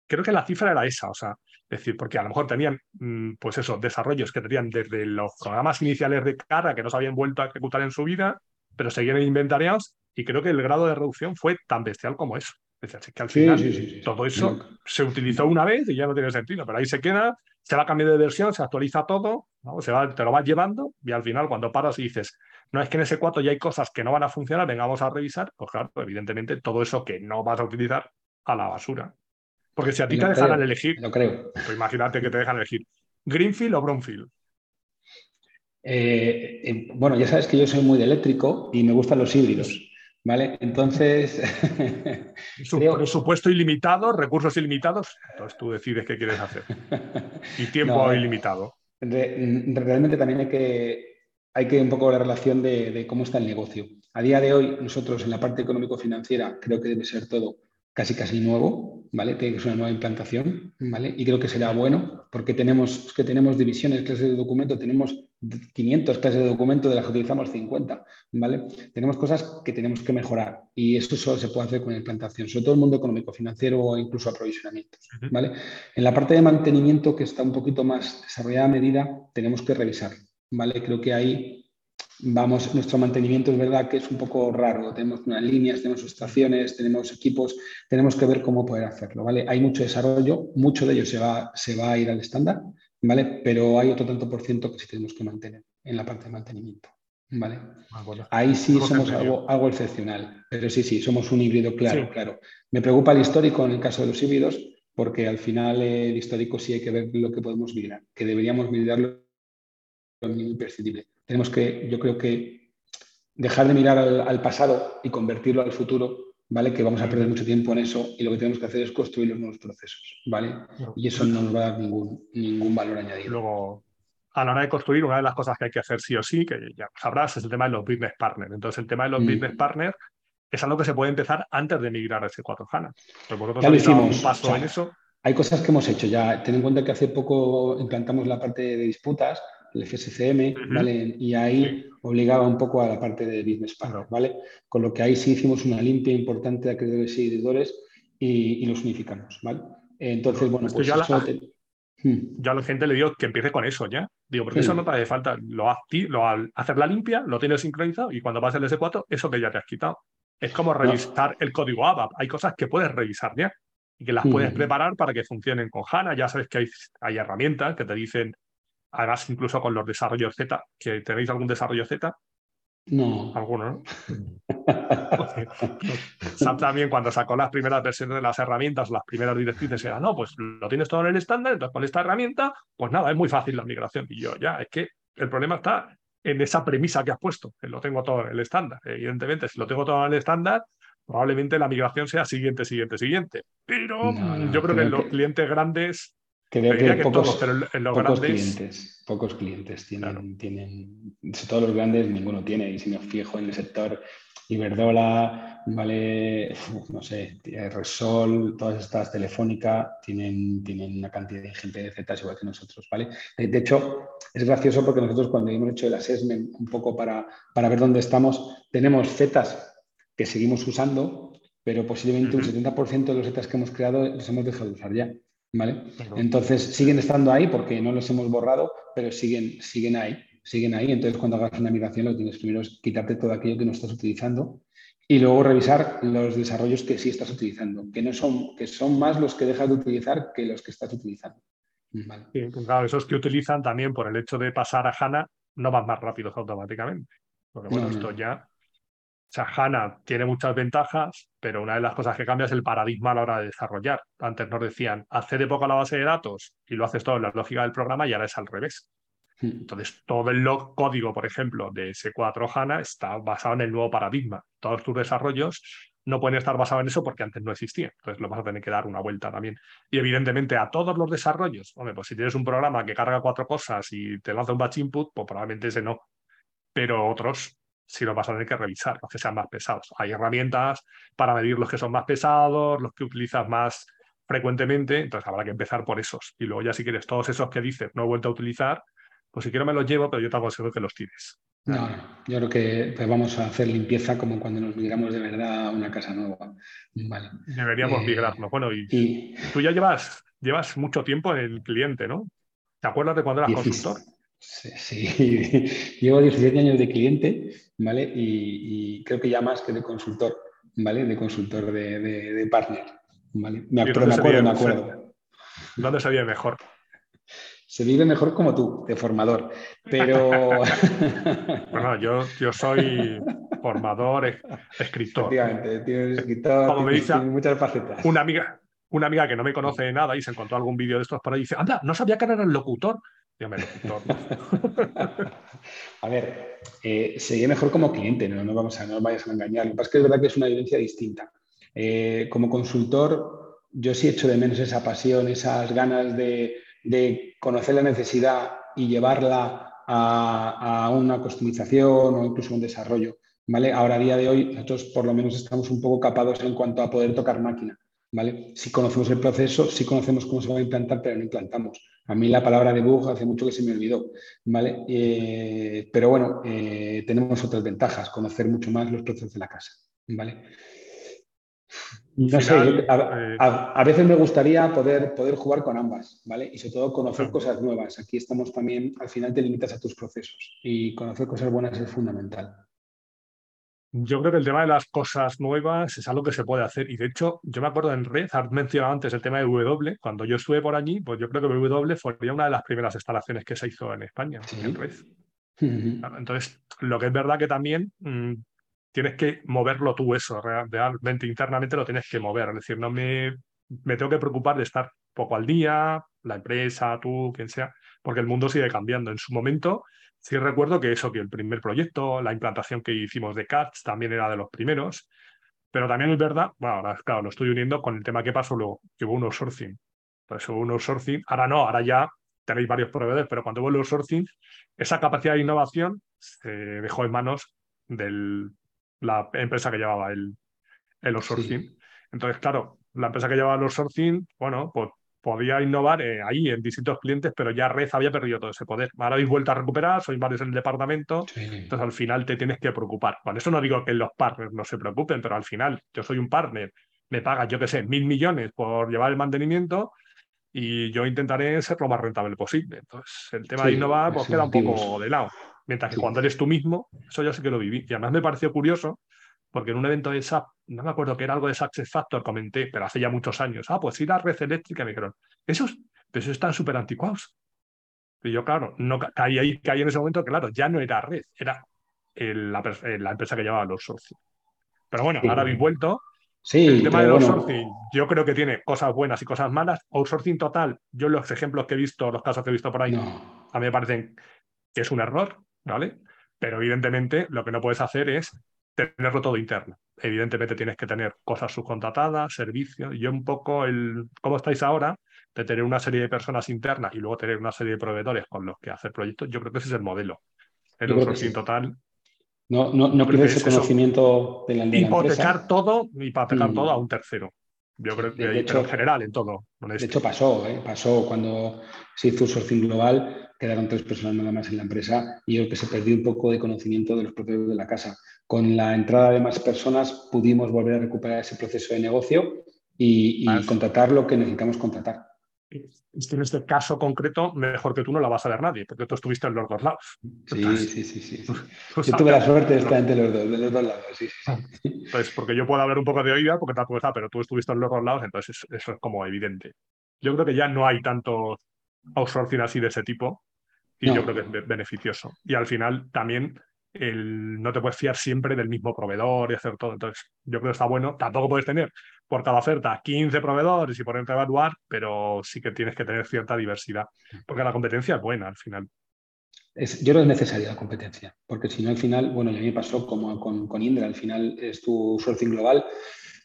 Creo que la cifra era esa, o sea, es decir, porque a lo mejor tenían, mm, pues eso, desarrollos que tenían desde los programas iniciales de cara que no se habían vuelto a ejecutar en su vida, pero seguían inventariados y creo que el grado de reducción fue tan bestial como eso. Es decir, que al final todo eso se utilizó una vez y ya no tiene sentido, pero ahí se queda, se va cambiando de versión, se actualiza todo, se va, te lo vas llevando y al final cuando paras y dices, no es que en ese 4 ya hay cosas que no van a funcionar, venga, vamos a revisar, pues claro, evidentemente todo eso que no vas a utilizar a la basura. Porque si a ti te dejaran elegir, lo creo. Pues imagínate que te dejan elegir Greenfield o Brownfield. Eh, eh, bueno, ya sabes que yo soy muy de eléctrico y me gustan los híbridos. ¿Vale? Entonces. Presupuesto ilimitado, recursos ilimitados. Entonces tú decides qué quieres hacer. Y tiempo ilimitado. realmente también hay que, hay que un poco la relación de, de, cómo está el negocio. A día de hoy, nosotros en la parte económico-financiera creo que debe ser todo casi casi nuevo, ¿vale? que es una nueva implantación, ¿vale? Y creo que será bueno porque tenemos, que tenemos divisiones, clases de documento, tenemos 500 clases de documento de las que utilizamos 50, ¿vale? Tenemos cosas que tenemos que mejorar y eso solo se puede hacer con implantación, sobre todo el mundo económico, financiero o incluso aprovisionamientos, ¿vale? En la parte de mantenimiento que está un poquito más desarrollada a medida, tenemos que revisar, ¿vale? Creo que ahí vamos, nuestro mantenimiento es verdad que es un poco raro. Tenemos unas líneas, tenemos estaciones, tenemos equipos, tenemos que ver cómo poder hacerlo, ¿vale? Hay mucho desarrollo, mucho de ello se va, se va a ir al estándar, ¿vale? Pero hay otro tanto por ciento que sí tenemos que mantener en la parte de mantenimiento, ¿vale? Ah, Ahí sí somos algo, algo, excepcional, pero sí, sí, somos un híbrido, claro, claro. Me preocupa el histórico en el caso de los híbridos, porque al final el histórico sí hay que ver lo que podemos mirar, que deberíamos mirarlo imprescindible tenemos que, yo creo que dejar de mirar al, pasado y convertirlo al futuro, ¿vale? Que vamos a perder mucho tiempo en eso y lo que tenemos que hacer es construir los nuevos procesos, ¿vale? Y eso no nos va a dar ningún, ningún valor añadido. Luego, a la hora de construir, una de las cosas que hay que hacer sí o sí, que ya sabrás, es el tema de los business partners. Entonces, el tema de los mm. business partners es algo que se puede empezar antes de migrar a ese 4 HANA. ya lo hicimos. Un paso en eso. Hay cosas que hemos hecho ya. Ten en cuenta que hace poco implantamos la parte de disputas el FSCM, ¿vale? Y ahí obligaba un poco a la parte de business partner, ¿vale? Con lo que ahí sí hicimos una limpia importante de acreedores y deudores y, los unificamos, ¿vale? Entonces, bueno, pues ya, la, hmm. ya la gente le digo que empiece con eso ya. Digo, porque eso no te hace falta. Lo, lo hacer la limpia, lo tienes sincronizado y cuando vas el S4, eso que ya te has quitado. Es como revisar el código ABAP. Hay cosas que puedes revisar ya y que las puedes preparar para que funcionen con HANA. Ya sabes que hay, hay herramientas que te dicen Además, incluso con los desarrollos Z, que tenéis algún desarrollo Z. No. Alguno, ¿no? También cuando sacó las primeras versiones de las herramientas, las primeras directrices era, no, pues lo tienes todo en el estándar, entonces con esta herramienta, pues nada, es muy fácil la migración. Y yo, ya, es que el problema está en esa premisa que has puesto, que lo tengo todo en el estándar. Evidentemente, si lo tengo todo en el estándar, probablemente la migración sea siguiente, siguiente, siguiente. Pero yo creo que en los clientes grandes Creo que, pocos, clientes, pocos clientes tienen, tienen, todos los grandes ninguno tiene. Y si me fijo en el sector Iberdola, vale, no sé, Resol, todas estas Telefónica, tienen, tienen una cantidad de gente de Z igual que nosotros, ¿vale? De, hecho, es gracioso porque nosotros cuando hemos hecho el assessment un poco para, para ver dónde estamos, tenemos Zetas que seguimos usando, pero posiblemente un 70% de los Zetas que hemos creado los hemos dejado de usar ya. ¿Vale? Entonces siguen estando ahí porque no los hemos borrado, pero siguen, siguen ahí, siguen ahí. Entonces cuando hagas una migración lo tienes primero es quitarte todo aquello que no estás utilizando y luego revisar los desarrollos que sí estás utilizando, que no son, que son más los que dejas de utilizar que los que estás utilizando. Pues claro, esos que utilizan también por el hecho de pasar a HANA no van más rápidos automáticamente. Porque bueno, esto ya O sea, HANA tiene muchas ventajas, pero una de las cosas que cambia es el paradigma a la hora de desarrollar. Antes nos decían, hacer poco la base de datos y lo haces todo en la lógica del programa y ahora es al revés. Hmm. Entonces, todo el código, por ejemplo, de S4 HANA está basado en el nuevo paradigma. Todos tus desarrollos no pueden estar basados en eso porque antes no existía. Entonces, lo vas a tener que dar una vuelta también. Y evidentemente, a todos los desarrollos, hombre, pues si tienes un programa que carga cuatro cosas y te lanza un batch input, pues probablemente ese no. Pero otros si lo vas a tener que revisar, los que sean más pesados. Hay herramientas para medir los que son más pesados, los que utilizas más frecuentemente, entonces habrá que empezar por esos. Y luego ya si quieres todos esos que dices no he vuelto a utilizar, pues si quiero me los llevo, pero yo te aconsejo que los tires. No, yo creo que pues vamos a hacer limpieza como cuando nos migramos de verdad a una casa nueva. Vale. Deberíamos eh, migrarnos. Bueno, y, tú ya llevas, llevas mucho tiempo en el cliente, ¿no? ¿Te acuerdas de cuando eras consultor? Sí, llevo 17 años de cliente, ¿vale? Y, creo que ya más que de consultor, ¿vale? De consultor de, partner, ¿vale? Me, acuerdo, me acuerdo, me acuerdo. ¿Dónde se vive mejor? Se vive mejor como tú, de formador, pero... bueno, yo, yo soy formador, escritor. Efectivamente, tienes escritor, como me dice, muchas facetas. Una amiga, una amiga que no me conoce de nada y se encontró algún vídeo de estos por ahí y dice, anda, no sabía que era el locutor. a ver, eh, sería mejor como cliente, no, no, vamos a, no vayas a engañar. Lo que pasa es que es verdad que es una vivencia distinta. Eh, como consultor, yo sí echo de menos esa pasión, esas ganas de, conocer la necesidad y llevarla a, una customización o incluso un desarrollo. ¿vale? Ahora, a día de hoy, nosotros por lo menos estamos un poco capados en cuanto a poder tocar máquina. ¿vale? Si conocemos el proceso, sí conocemos cómo se va a implantar, pero no implantamos. A mí la palabra debug hace mucho que se me olvidó, ¿vale? Eh, pero bueno, eh, tenemos otras ventajas, conocer mucho más los procesos de la casa, ¿vale? No sé, eh, a, veces me gustaría poder, poder jugar con ambas, ¿vale? Y sobre todo conocer cosas nuevas. Aquí estamos también, al final te limitas a tus procesos y conocer cosas buenas es fundamental. Yo creo que el tema de las cosas nuevas es algo que se puede hacer. Y de hecho, yo me acuerdo en Red, has mencionado antes el tema de W. Cuando yo estuve por allí, pues yo creo que W fue una de las primeras instalaciones que se hizo en España, en Red. Entonces, lo que es verdad que también mm, tienes que moverlo tú, eso, realmente internamente lo tienes que mover. Es decir, no me, me tengo que preocupar de estar poco al día, la empresa, tú, quien sea, porque el mundo sigue cambiando. En su momento, Sí recuerdo que eso, que el primer proyecto, la implantación que hicimos de CATS también era de los primeros, pero también es verdad, bueno, ahora claro, lo estoy uniendo con el tema que pasó luego, que hubo un outsourcing. Entonces hubo un outsourcing, ahora no, ahora ya tenéis varios proveedores, pero cuando hubo el outsourcing, esa capacidad de innovación se dejó en manos de la empresa que llevaba el, el outsourcing. Entonces, claro, la empresa que llevaba el outsourcing, bueno, pues podía innovar eh, ahí en distintos clientes, pero ya Red había perdido todo ese poder. Ahora habéis vuelto a recuperar, sois varios en el departamento, entonces al final te tienes que preocupar. Con eso no digo que los partners no se preocupen, pero al final yo soy un partner, me pagas, yo qué sé, mil millones por llevar el mantenimiento y yo intentaré ser lo más rentable posible. Entonces el tema de innovar pues queda un poco de lado. Mientras que cuando eres tú mismo, eso ya sé que lo viví. Y además me pareció curioso porque en un evento de SAP, no me acuerdo que era algo de Success Factor, comenté, pero hace ya muchos años, ah, pues ir a red eléctrica, me dijeron, esos, pero esos están súper anticuados. Y yo, claro, no caí ahí, caí en ese momento, claro, ya no era red, era la, empresa que llevaba los socios. Pero bueno, ahora habéis vuelto. Sí, el tema de outsourcing, yo creo que tiene cosas buenas y cosas malas. Outsourcing total, yo los ejemplos que he visto, los casos que he visto por ahí, a mí me parecen que es un error, ¿vale? Pero evidentemente lo que no puedes hacer es tenerlo todo interno. Evidentemente tienes que tener cosas subcontratadas, servicios. Y yo un poco el cómo estáis ahora, de tener una serie de personas internas y luego tener una serie de proveedores con los que hacer proyectos, yo creo que ese es el modelo. El outsourcing total. No, no, no ese conocimiento de la, de Hipotecar todo, hipotecar mm. todo a un tercero. Yo creo que de hecho, en general, en todo. De hecho, pasó, ¿eh? pasó cuando se hizo sourcing global, quedaron tres personas nada más en la empresa y yo creo que se perdió un poco de conocimiento de los propios de la casa. Con la entrada de más personas pudimos volver a recuperar ese proceso de negocio y, contratar lo que necesitamos contratar. Es que en este caso concreto, mejor que tú no la vas a ver nadie, porque tú estuviste en los dos lados. Sí, sí, sí, sí. Yo tuve la suerte de estar entre los dos, de los dos lados, sí, sí. Pues porque yo puedo haber un poco de oída, porque tampoco está, pero tú estuviste en los dos lados, entonces eso es como evidente. Yo creo que ya no hay tanto outsourcing así de ese tipo, y yo creo que es beneficioso. Y al final también el, no te puedes fiar siempre del mismo proveedor y hacer todo. Entonces, yo creo que está bueno. Tampoco puedes tener por cada oferta 15 proveedores y ponerte a evaluar, pero sí que tienes que tener cierta diversidad, porque la competencia es buena al final. Es, yo creo que es necesaria la competencia, porque si no al final, bueno, ya me pasó como con, con Indra, al final es tu sourcing global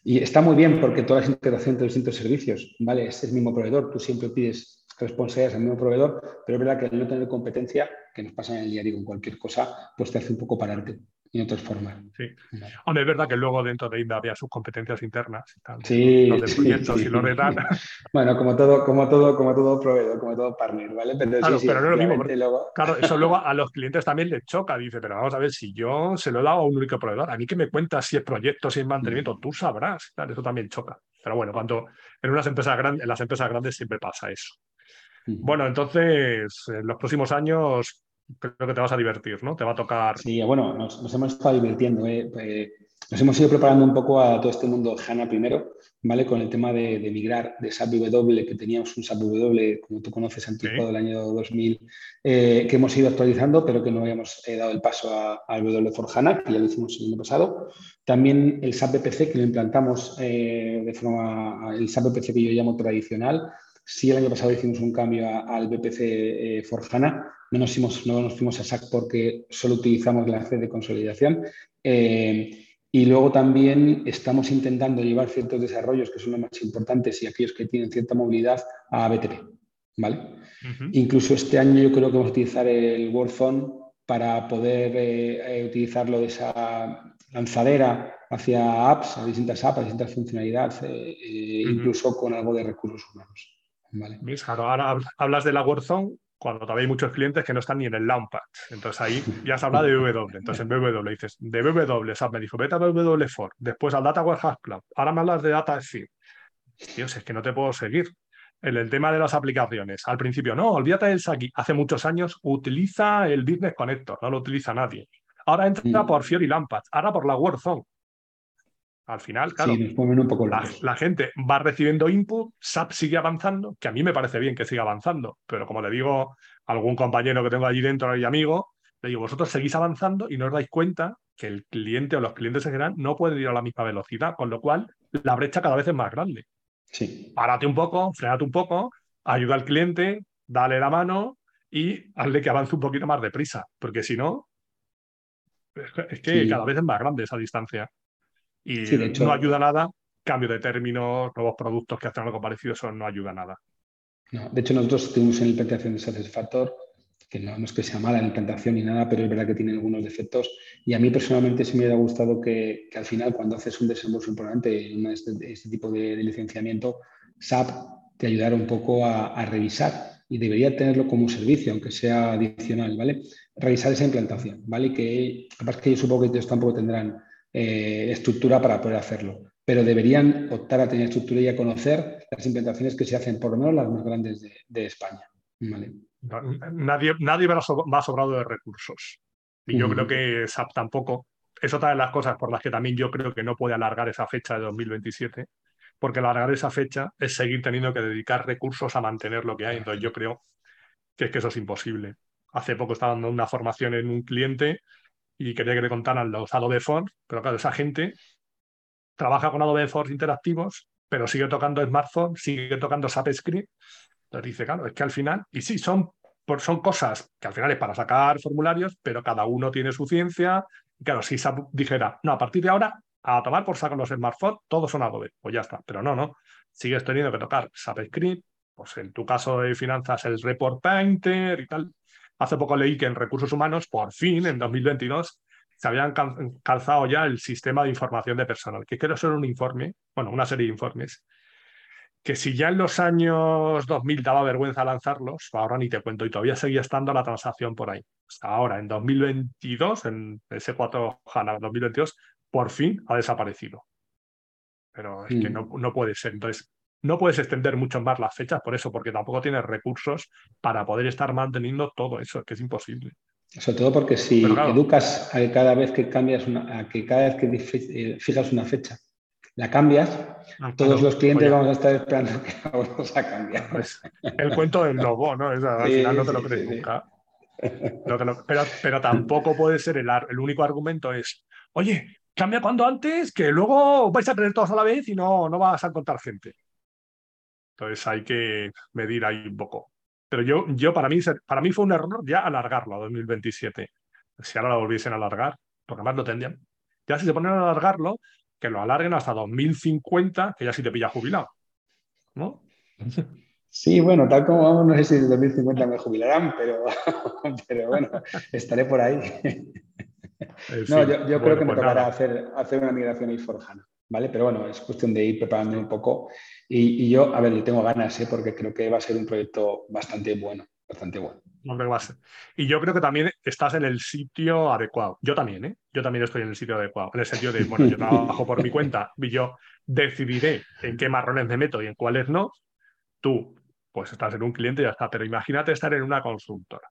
y está muy bien porque todas las integraciones de distintos servicios, ¿vale? Es el mismo proveedor, tú siempre pides responsabilidades al mismo proveedor, pero es verdad que al no tener competencia, que nos pasa en el diario con cualquier cosa, pues te hace un poco pararte y no transformar. Sí. Hombre, es verdad que luego dentro de INDA había sus competencias internas y tal. Sí, los de proyectos y los de tal. Bueno, como todo, como todo, como todo proveedor, como todo partner, ¿vale? Pero, claro, pero no es lo mismo. Claro, eso luego a los clientes también les choca. Dice, pero vamos a ver, si yo se lo he dado a un único proveedor, a mí que me cuentas si es proyecto, si es mantenimiento, tú sabrás. Claro, eso también choca. Pero bueno, cuando en unas empresas grandes, en las empresas grandes siempre pasa eso. Bueno, entonces, en los próximos años creo que te vas a divertir, ¿no? Te va a tocar. Sí, bueno, nos, hemos estado divirtiendo. ¿eh? Eh, nos hemos ido preparando un poco a todo este mundo HANA primero, ¿vale? Con el tema de, migrar de SAP W, que teníamos un SAP W, como tú conoces, anticuado del año 2000, eh, que hemos ido actualizando, pero que no habíamos dado el paso al W for HANA, que ya lo hicimos el año pasado. También el SAP BPC, que lo implantamos de forma, el SAP BPC que yo llamo tradicional, Sí, el año pasado hicimos un cambio al BPC eh, for HANA. No nos, fuimos, no nos fuimos a SAC porque solo utilizamos la C de consolidación. Eh, y luego también estamos intentando llevar ciertos desarrollos que son los más importantes y aquellos que tienen cierta movilidad a BTP. ¿vale? Incluso este año yo creo que vamos a utilizar el WordZone para poder eh, utilizarlo de esa lanzadera hacia apps, a distintas apps, a distintas funcionalidades, incluso con algo de recursos humanos. Vale. ahora hablas de la Warzone cuando todavía hay muchos clientes que no están ni en el Launchpad. Entonces ahí ya se habla de BW. Entonces en BW dices, de BW, SAP me dijo, vete a BW4, después al Data Warehouse Cloud, ahora me hablas de Data Sphere. Dios, es que no te puedo seguir. En el tema de las aplicaciones, al principio, no, olvídate del SAGI. Hace muchos años utiliza el Business Connector, no lo utiliza nadie. Ahora entra mm. por Fiori Lampad, ahora por la Warzone. Al final, claro, la, gente va recibiendo input, SAP sigue avanzando, que a mí me parece bien que siga avanzando, pero como le digo a algún compañero que tengo allí dentro y amigo, le digo, vosotros seguís avanzando y no os dais cuenta que el cliente o los clientes en general no pueden ir a la misma velocidad, con lo cual la brecha cada vez es más grande. Sí. Párate un poco, frenate un poco, ayuda al cliente, dale la mano y hazle que avance un poquito más deprisa, porque si no, es que cada vez es más grande esa distancia. Y no ayuda nada, cambio de términos, nuevos productos que hacen algo parecido, eso no ayuda nada. No, de hecho, nosotros tuvimos en la implantación de Satisfactor, que no, es que sea mala la implantación ni nada, pero es verdad que tiene algunos defectos. Y a mí personalmente sí me hubiera gustado que, al final, cuando haces un desembolso importante en este, este, tipo de, licenciamiento, SAP te ayudara un poco a, revisar y debería tenerlo como servicio, aunque sea adicional, ¿vale? Revisar esa implantación, ¿vale? Que capaz que yo supongo que ellos tampoco tendrán eh, estructura para poder hacerlo. Pero deberían optar a tener estructura y a conocer las implementaciones que se hacen, por lo menos las más grandes de, España. Nadie, nadie va sobrado de recursos. Y yo creo que SAP tampoco. Es otra de las cosas por las que también yo creo que no puede alargar esa fecha de 2027, porque alargar esa fecha es seguir teniendo que dedicar recursos a mantener lo que hay. Entonces yo creo que es que eso es imposible. Hace poco estaba dando una formación en un cliente y quería que le contaran los Adobe Force, pero claro, esa gente trabaja con Adobe Force interactivos, pero sigue tocando smartphone, sigue tocando SAP Script. Entonces dice, claro, es que al final, y sí, son, son cosas que al final es para sacar formularios, pero cada uno tiene su ciencia. Claro, si SAP dijera, no, a partir de ahora, a tomar por sacar los smartphones, todos son Adobe, pues ya está. Pero no, no, sigues teniendo que tocar SAP Script, pues en tu caso de finanzas el Report Painter y tal. Hace poco leí que en recursos humanos, por fin, en 2022, se habían calzado ya el sistema de información de personal, que quiero ser un informe, bueno, una serie de informes, que si ya en los años 2000 daba vergüenza lanzarlos, ahora ni te cuento, y todavía seguía estando la transacción por ahí. Hasta ahora, en 2022, en S4 HANA 2022, por fin ha desaparecido. Pero es que no, no puede ser. Entonces, no puedes extender mucho más las fechas por eso, porque tampoco tienes recursos para poder estar manteniendo todo eso, que es imposible. Sobre todo porque si educas a cada vez que cambias una, a que cada vez que eh, fijas una fecha, la cambias, ah, todos los clientes vamos a estar esperando que vamos a cambiar. Pues, el cuento del lobo, ¿no? al final no te lo crees nunca. pero, pero, tampoco puede ser el, el único argumento es, oye, cambia cuando antes, que luego vais a tener todos a la vez y no, no vas a encontrar gente. Entonces hay que medir ahí un poco. Pero yo, yo para, mí, para mí fue un error ya alargarlo a 2027. Si ahora lo volviesen a alargar, porque además lo tendrían. Ya si se ponen a alargarlo, que lo alarguen hasta 2050, que ya si te pilla jubilado. ¿No? Sí, bueno, tal como vamos, no sé si en 2050 me jubilarán, pero, pero bueno, estaré por ahí. Eh, no, yo, creo que me pues tocará hacer, hacer una migración a Forjana, ¿vale? Pero bueno, es cuestión de ir preparando un poco. Y, yo, a ver, le tengo ganas, ¿eh? porque creo que va a ser un proyecto bastante bueno, bastante bueno. Y yo creo que también estás en el sitio adecuado. Yo también, ¿eh? Yo también estoy en el sitio adecuado. En el sentido de, bueno, yo trabajo por mi cuenta y yo decidiré en qué marrones me meto y en cuáles no. Tú, pues estás en un cliente y ya está. Pero imagínate estar en una consultora.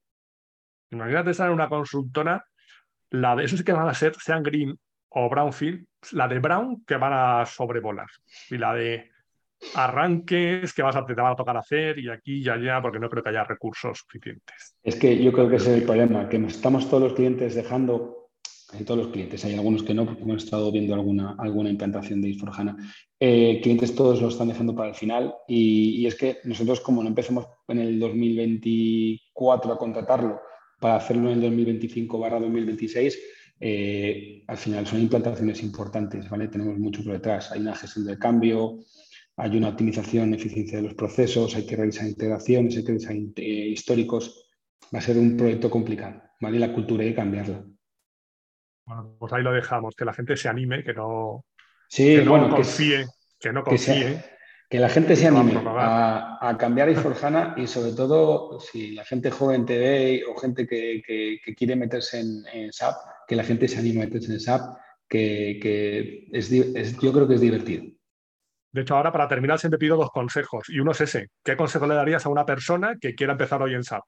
Imagínate estar en una consultora la de, eso sí que van a ser, sean Green o Brownfield, la de Brown que van a sobrevolar y la de arranques que vas a, te van a tocar hacer y aquí y allá porque no creo que haya recursos suficientes. Es que yo creo que ese es el problema, que nos estamos todos los clientes dejando, en todos los clientes, hay algunos que no, porque hemos estado viendo alguna, alguna implantación de Isforjana, eh, clientes todos lo están dejando para el final y, y es que nosotros como no empecemos en el 2024 a contratarlo, para hacerlo en el 2025 barra 2026, eh, al final son implantaciones importantes, ¿vale? Tenemos mucho por detrás. Hay una gestión del cambio, hay una optimización, eficiencia de los procesos, hay que realizar integraciones, hay que realizar eh, históricos. Va a ser un proyecto complicado, ¿vale? La cultura hay que cambiarla. Bueno, pues ahí lo dejamos, que la gente se anime, que no, sí, bueno, confíe, que, no confíe. Que la gente se anime a, cambiar a Forjana y sobre todo si la gente joven te ve o gente que, quiere meterse en, SAP, que la gente se anime a meterse en SAP, que, es, yo creo que es divertido. De hecho, ahora para terminar siempre pido dos consejos y uno es ese. ¿Qué consejo le darías a una persona que quiera empezar hoy en SAP?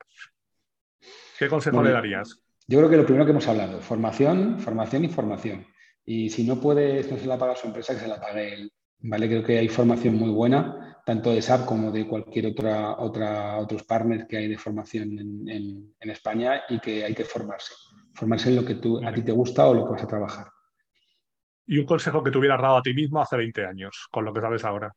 ¿Qué consejo le darías? Yo creo que lo primero que hemos hablado, formación, formación y formación. Y si no puede, no se la paga su empresa, que se la pague él. ¿vale? Creo que hay formación muy buena, tanto de SAP como de cualquier otra, otra otros partners que hay de formación en, España y que hay que formarse. Formarse en lo que tú, a ti te gusta o lo que vas a trabajar. ¿Y un consejo que te hubieras dado a ti mismo hace 20 años, con lo que sabes ahora?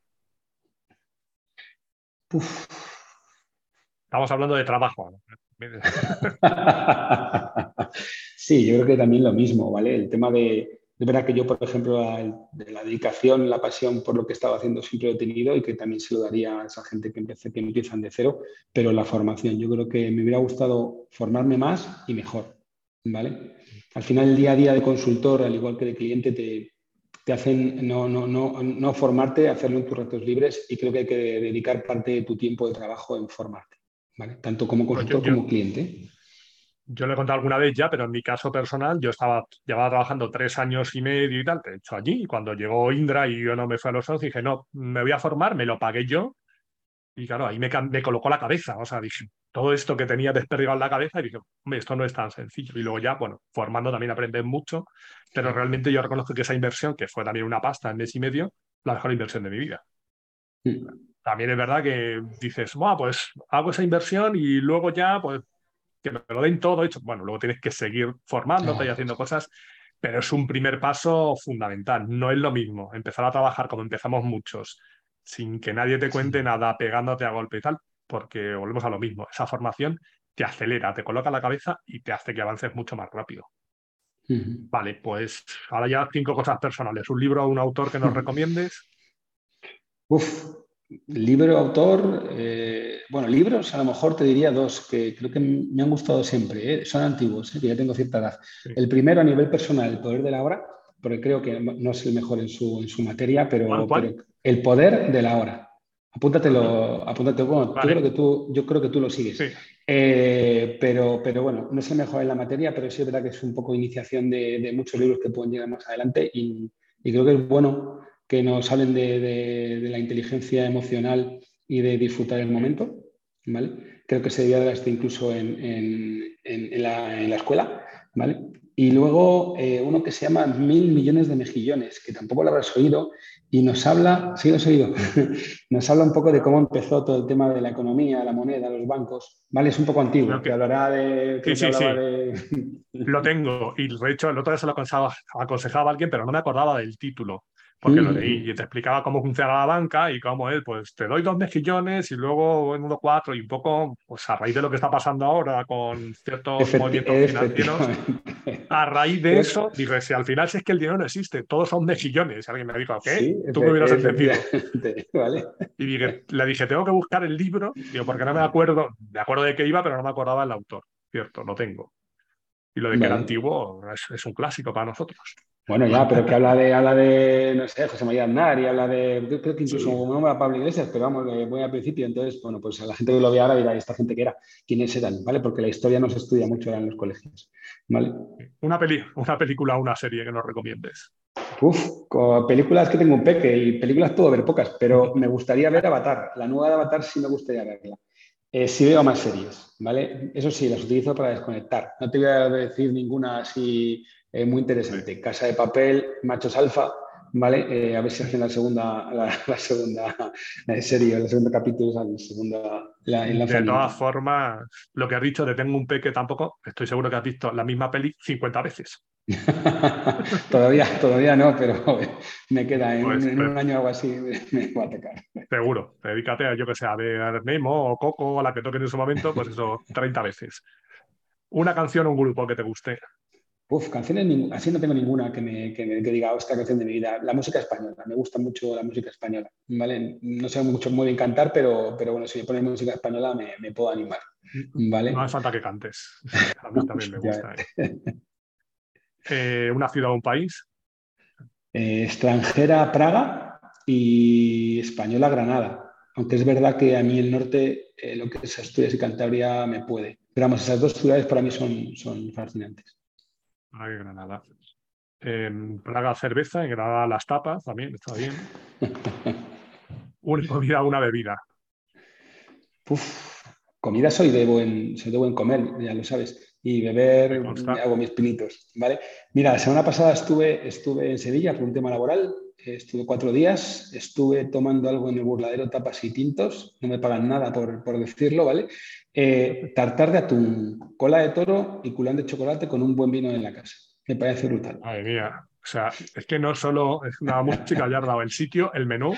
Estamos hablando de trabajo. sí, yo creo que también lo mismo, ¿vale? El tema de, de verdad que yo, por ejemplo, de la dedicación, la pasión por lo que estaba haciendo siempre lo he tenido y que también se lo daría a esa gente que, empieza, que empiezan de cero, pero la formación, yo creo que me hubiera gustado formarme más y mejor, ¿vale? Al final, el día a día de consultor, al igual que de cliente, te, te hacen no, no, no, no formarte, hacerlo en tus ratos libres y creo que hay que dedicar parte de tu tiempo de trabajo en formarte, ¿vale? Tanto como pues consultor como cliente yo le he contado alguna vez ya, pero en mi caso personal, yo estaba, llevaba trabajando tres años y medio y tal, de hecho allí, y cuando llegó Indra y yo no me fui a los socios, dije, no, me voy a formar, me lo pagué yo, y claro, ahí me, me colocó la cabeza, o sea, dije, todo esto que tenía desperdigado en la cabeza, y dije, hombre, esto no es tan sencillo, y luego ya, bueno, formando también aprendes mucho, pero realmente yo reconozco que esa inversión, que fue también una pasta en mes y medio, la mejor inversión de mi vida. También es verdad que dices, bueno, pues hago esa inversión y luego ya, pues que me lo den todo hecho. Bueno, luego tienes que seguir formándote y haciendo cosas, pero es un primer paso fundamental. No es lo mismo empezar a trabajar como empezamos muchos, sin que nadie te cuente nada, pegándote a golpe y tal, porque volvemos a lo mismo. Esa formación te acelera, te coloca la cabeza y te hace que avances mucho más rápido. Vale, pues ahora ya cinco cosas personales. ¿Un libro o un autor que nos recomiendes? Uf, Libro, autor, eh, bueno, libros a lo mejor te diría dos que creo que me han gustado siempre, eh, son antiguos, eh, que ya tengo cierta edad. El primero a nivel personal, El poder de la hora, porque creo que no es el mejor en su, en su materia, pero, El poder de la hora. Apúntatelo, apúntate, bueno, yo, creo que tú, yo creo que tú lo sigues. pero, pero bueno, no es el mejor en la materia, pero sí es verdad que es un poco iniciación de, muchos libros que pueden llegar más adelante y, y creo que es bueno que nos hablen de, la inteligencia emocional y de disfrutar el momento. ¿vale? Creo que se debía dar esto incluso en, la, escuela. ¿vale? Y luego eh, uno que se llama Mil millones de mejillones, que tampoco lo habrás oído, y nos habla, sí lo has oído, nos habla un poco de cómo empezó todo el tema de la economía, la moneda, los bancos. Vale, es un poco antiguo, que, hablará de... sí, sí, sí. Lo tengo, y de hecho el otro día se lo aconsejaba, aconsejaba a alguien, pero no me acordaba del título porque lo leí y te explicaba cómo funciona la banca y cómo es, pues te doy dos mejillones y luego en uno cuatro y un poco, pues a raíz de lo que está pasando ahora con ciertos movimientos financieros, a raíz de eso, dije, si al final si es que el dinero no existe, todos son mejillones. alguien me dijo, ¿qué? Tú me hubieras entendido. Y dije, le dije, tengo que buscar el libro, digo, porque no me acuerdo, me acuerdo de qué iba, pero no me acordaba el autor, ¿cierto? Lo tengo. Y lo de que era antiguo es un clásico para nosotros. Bueno, ya, pero que habla de, habla de, no sé, José María Aznar y habla de, creo que incluso un nombre a Pablo Iglesias, pero vamos, voy al principio, entonces, bueno, pues a la gente que lo ve ahora dirá, esta gente que era? ¿Quiénes eran? ¿Vale? Porque la historia no se estudia mucho en los colegios, ¿vale? Una, peli, una película o una serie que nos recomiendes. Uf, con películas que tengo un peque y películas puedo ver pocas, pero me gustaría ver Avatar. La nueva de Avatar sí me gustaría verla. Eh, sí veo más series, ¿vale? Eso sí, las utilizo para desconectar. No te voy a decir ninguna así eh, muy interesante. Casa de papel, machos alfa, ¿vale? Eh, a ver si hacen la segunda, la, segunda serie, el segundo capítulo, la segunda. de todas formas, lo que has dicho de Tengo un peque tampoco, estoy seguro que has visto la misma peli 50 veces. todavía, todavía no, pero me queda en, pues, un pues año o algo así, me, va a tocar. Seguro, dedícate a yo que sé, a ver Nemo o Coco o la que toque en ese momento, pues eso, 30 veces. Una canción o un grupo que te guste. Uf, canciones, así no tengo ninguna que me, que diga oh, esta canción de mi vida. La música española, me gusta mucho la música española. ¿vale? No sé mucho muy bien cantar, pero, pero bueno, si me pones música española me, puedo animar. ¿vale? No hace falta que cantes. A mí también me gusta. ¿eh? Eh, ¿Una ciudad o un país? Eh, extranjera, Praga y española, Granada. Aunque es verdad que a mí el norte, lo que es Asturias y Cantabria, me puede. Pero vamos, esas dos ciudades para mí son, son fascinantes. Praga y Granada. En Praga cerveza, en Granada las tapas también, está bien. una comida, una bebida. Uf, comida soy de buen, soy de buen comer, ya lo sabes. Y beber, hago mis pinitos, ¿vale? Mira, la semana pasada estuve, estuve en Sevilla por un tema laboral, estuve cuatro días, estuve tomando algo en el burladero, tapas y tintos, no me pagan nada por, por decirlo, ¿vale? Eh, tartar de atún, cola de toro y culán de chocolate con un buen vino en la casa. Me parece brutal. Madre mía. O sea, es que no solo es una música ya dado el sitio, el menú,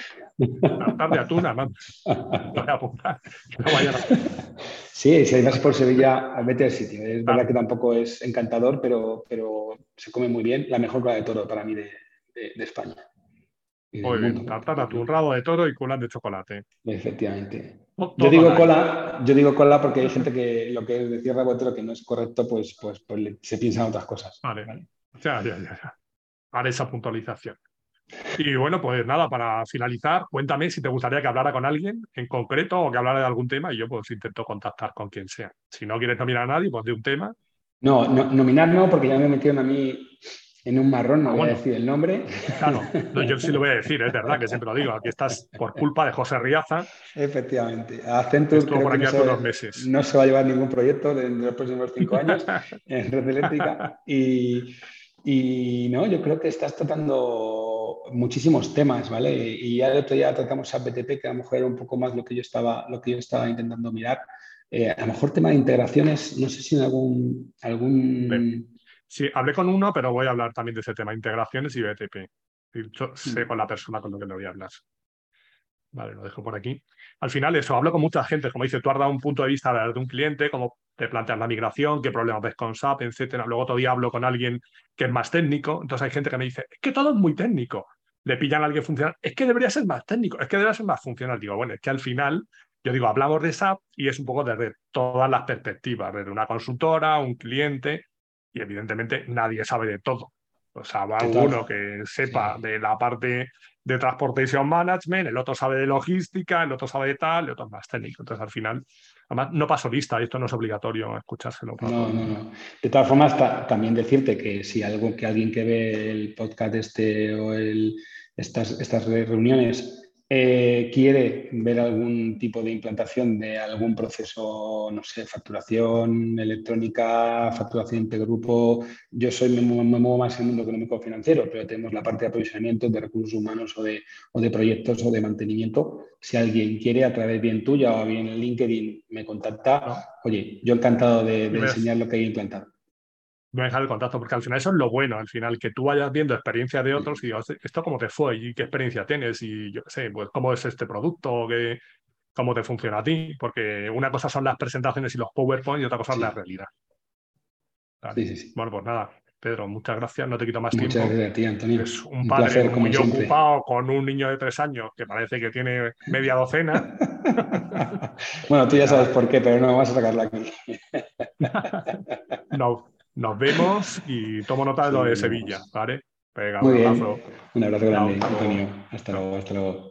tartar de atún, además. Sí, si vas por Sevilla, vete al sitio. Es verdad que tampoco es encantador, pero, pero se come muy bien. La mejor cola de toro para mí de España. Muy bien, tartar un rabo de toro y cola de chocolate. Efectivamente. yo digo cola, yo digo cola porque hay gente que lo que decía rabo de toro que no es correcto, pues, pues, pues se piensan otras cosas. Vale, Ya, ya, ya, ya. Haré esa puntualización. Y bueno, pues nada, para finalizar, cuéntame si te gustaría que hablara con alguien en concreto o que hablara de algún tema y yo pues intento contactar con quien sea. Si no quieres nominar a nadie, pues de un tema. No, no nominar no, porque ya me metieron a mí en un marrón, no ah, voy a decir el nombre. Claro, yo sí lo voy a decir, es verdad que siempre lo digo. Aquí estás por culpa de José Riaza. Efectivamente. Accenture por aquí no, unos meses. no se va a llevar ningún proyecto en los próximos cinco años en red eléctrica. Y, y, no, yo creo que estás tratando muchísimos temas, ¿vale? Y ya el otro día tratamos a BTP, que a lo mejor era un poco más lo que yo estaba, lo que yo estaba intentando mirar. Eh, a lo mejor tema de integraciones, no sé si en algún, algún Sí, hablé con uno, pero voy a hablar también de ese tema, integraciones y BTP. sé mm. con la persona con la que le voy a hablar. Vale, lo dejo por aquí. Al final, eso, hablo con mucha gente. Como dice, tú has dado un punto de vista de un cliente, cómo te planteas la migración, qué problemas ves con SAP, etcétera. Luego todavía hablo con alguien que es más técnico. Entonces hay gente que me dice, es que todo es muy técnico. Le pillan a alguien funcional. Es que debería ser más técnico, es que debería ser más funcional. Digo, bueno, es que al final, yo digo, hablamos de SAP y es un poco desde todas las perspectivas, desde una consultora, un cliente y evidentemente nadie sabe de todo. O sea, va uno que sepa de la parte de Transportation Management, el otro sabe de logística, el otro sabe de tal, el otro más técnico. Entonces, al final, además, no paso lista, esto no es obligatorio escuchárselo. No, no, no. De todas formas, también decirte que si algo que alguien que ve el podcast este o el, estas, estas reuniones eh, quiere ver algún tipo de implantación de algún proceso, no sé, facturación electrónica, facturación intergrupo. Yo soy, me, muevo más en el mundo económico financiero, pero tenemos la parte de aprovisionamiento, de recursos humanos o de, o de proyectos o de mantenimiento. Si alguien quiere, a través bien tuya o bien en LinkedIn, me contacta. Oye, yo encantado de, de enseñar lo que hay implantado a dejar el contacto, porque al final eso es lo bueno, al final, que tú vayas viendo experiencias de otros y digas, ¿esto cómo te fue? ¿Y qué experiencia tienes? Y yo sé, pues cómo es este producto, ¿Qué, cómo te funciona a ti, porque una cosa son las presentaciones y los PowerPoint y otra cosa es la realidad. Bueno, pues nada, Pedro, muchas gracias, no te quito más muchas tiempo. Muchas gracias a ti, Antonio. Es un, padre muy ocupado con un niño de tres años que parece que tiene media docena. bueno, tú ya sabes por qué, pero no vamos a sacarla aquí. no, nos vemos y tomo nota de lo de Sevilla, ¿vale? Muy un abrazo. Un abrazo grande, Antonio. Hasta luego, hasta luego.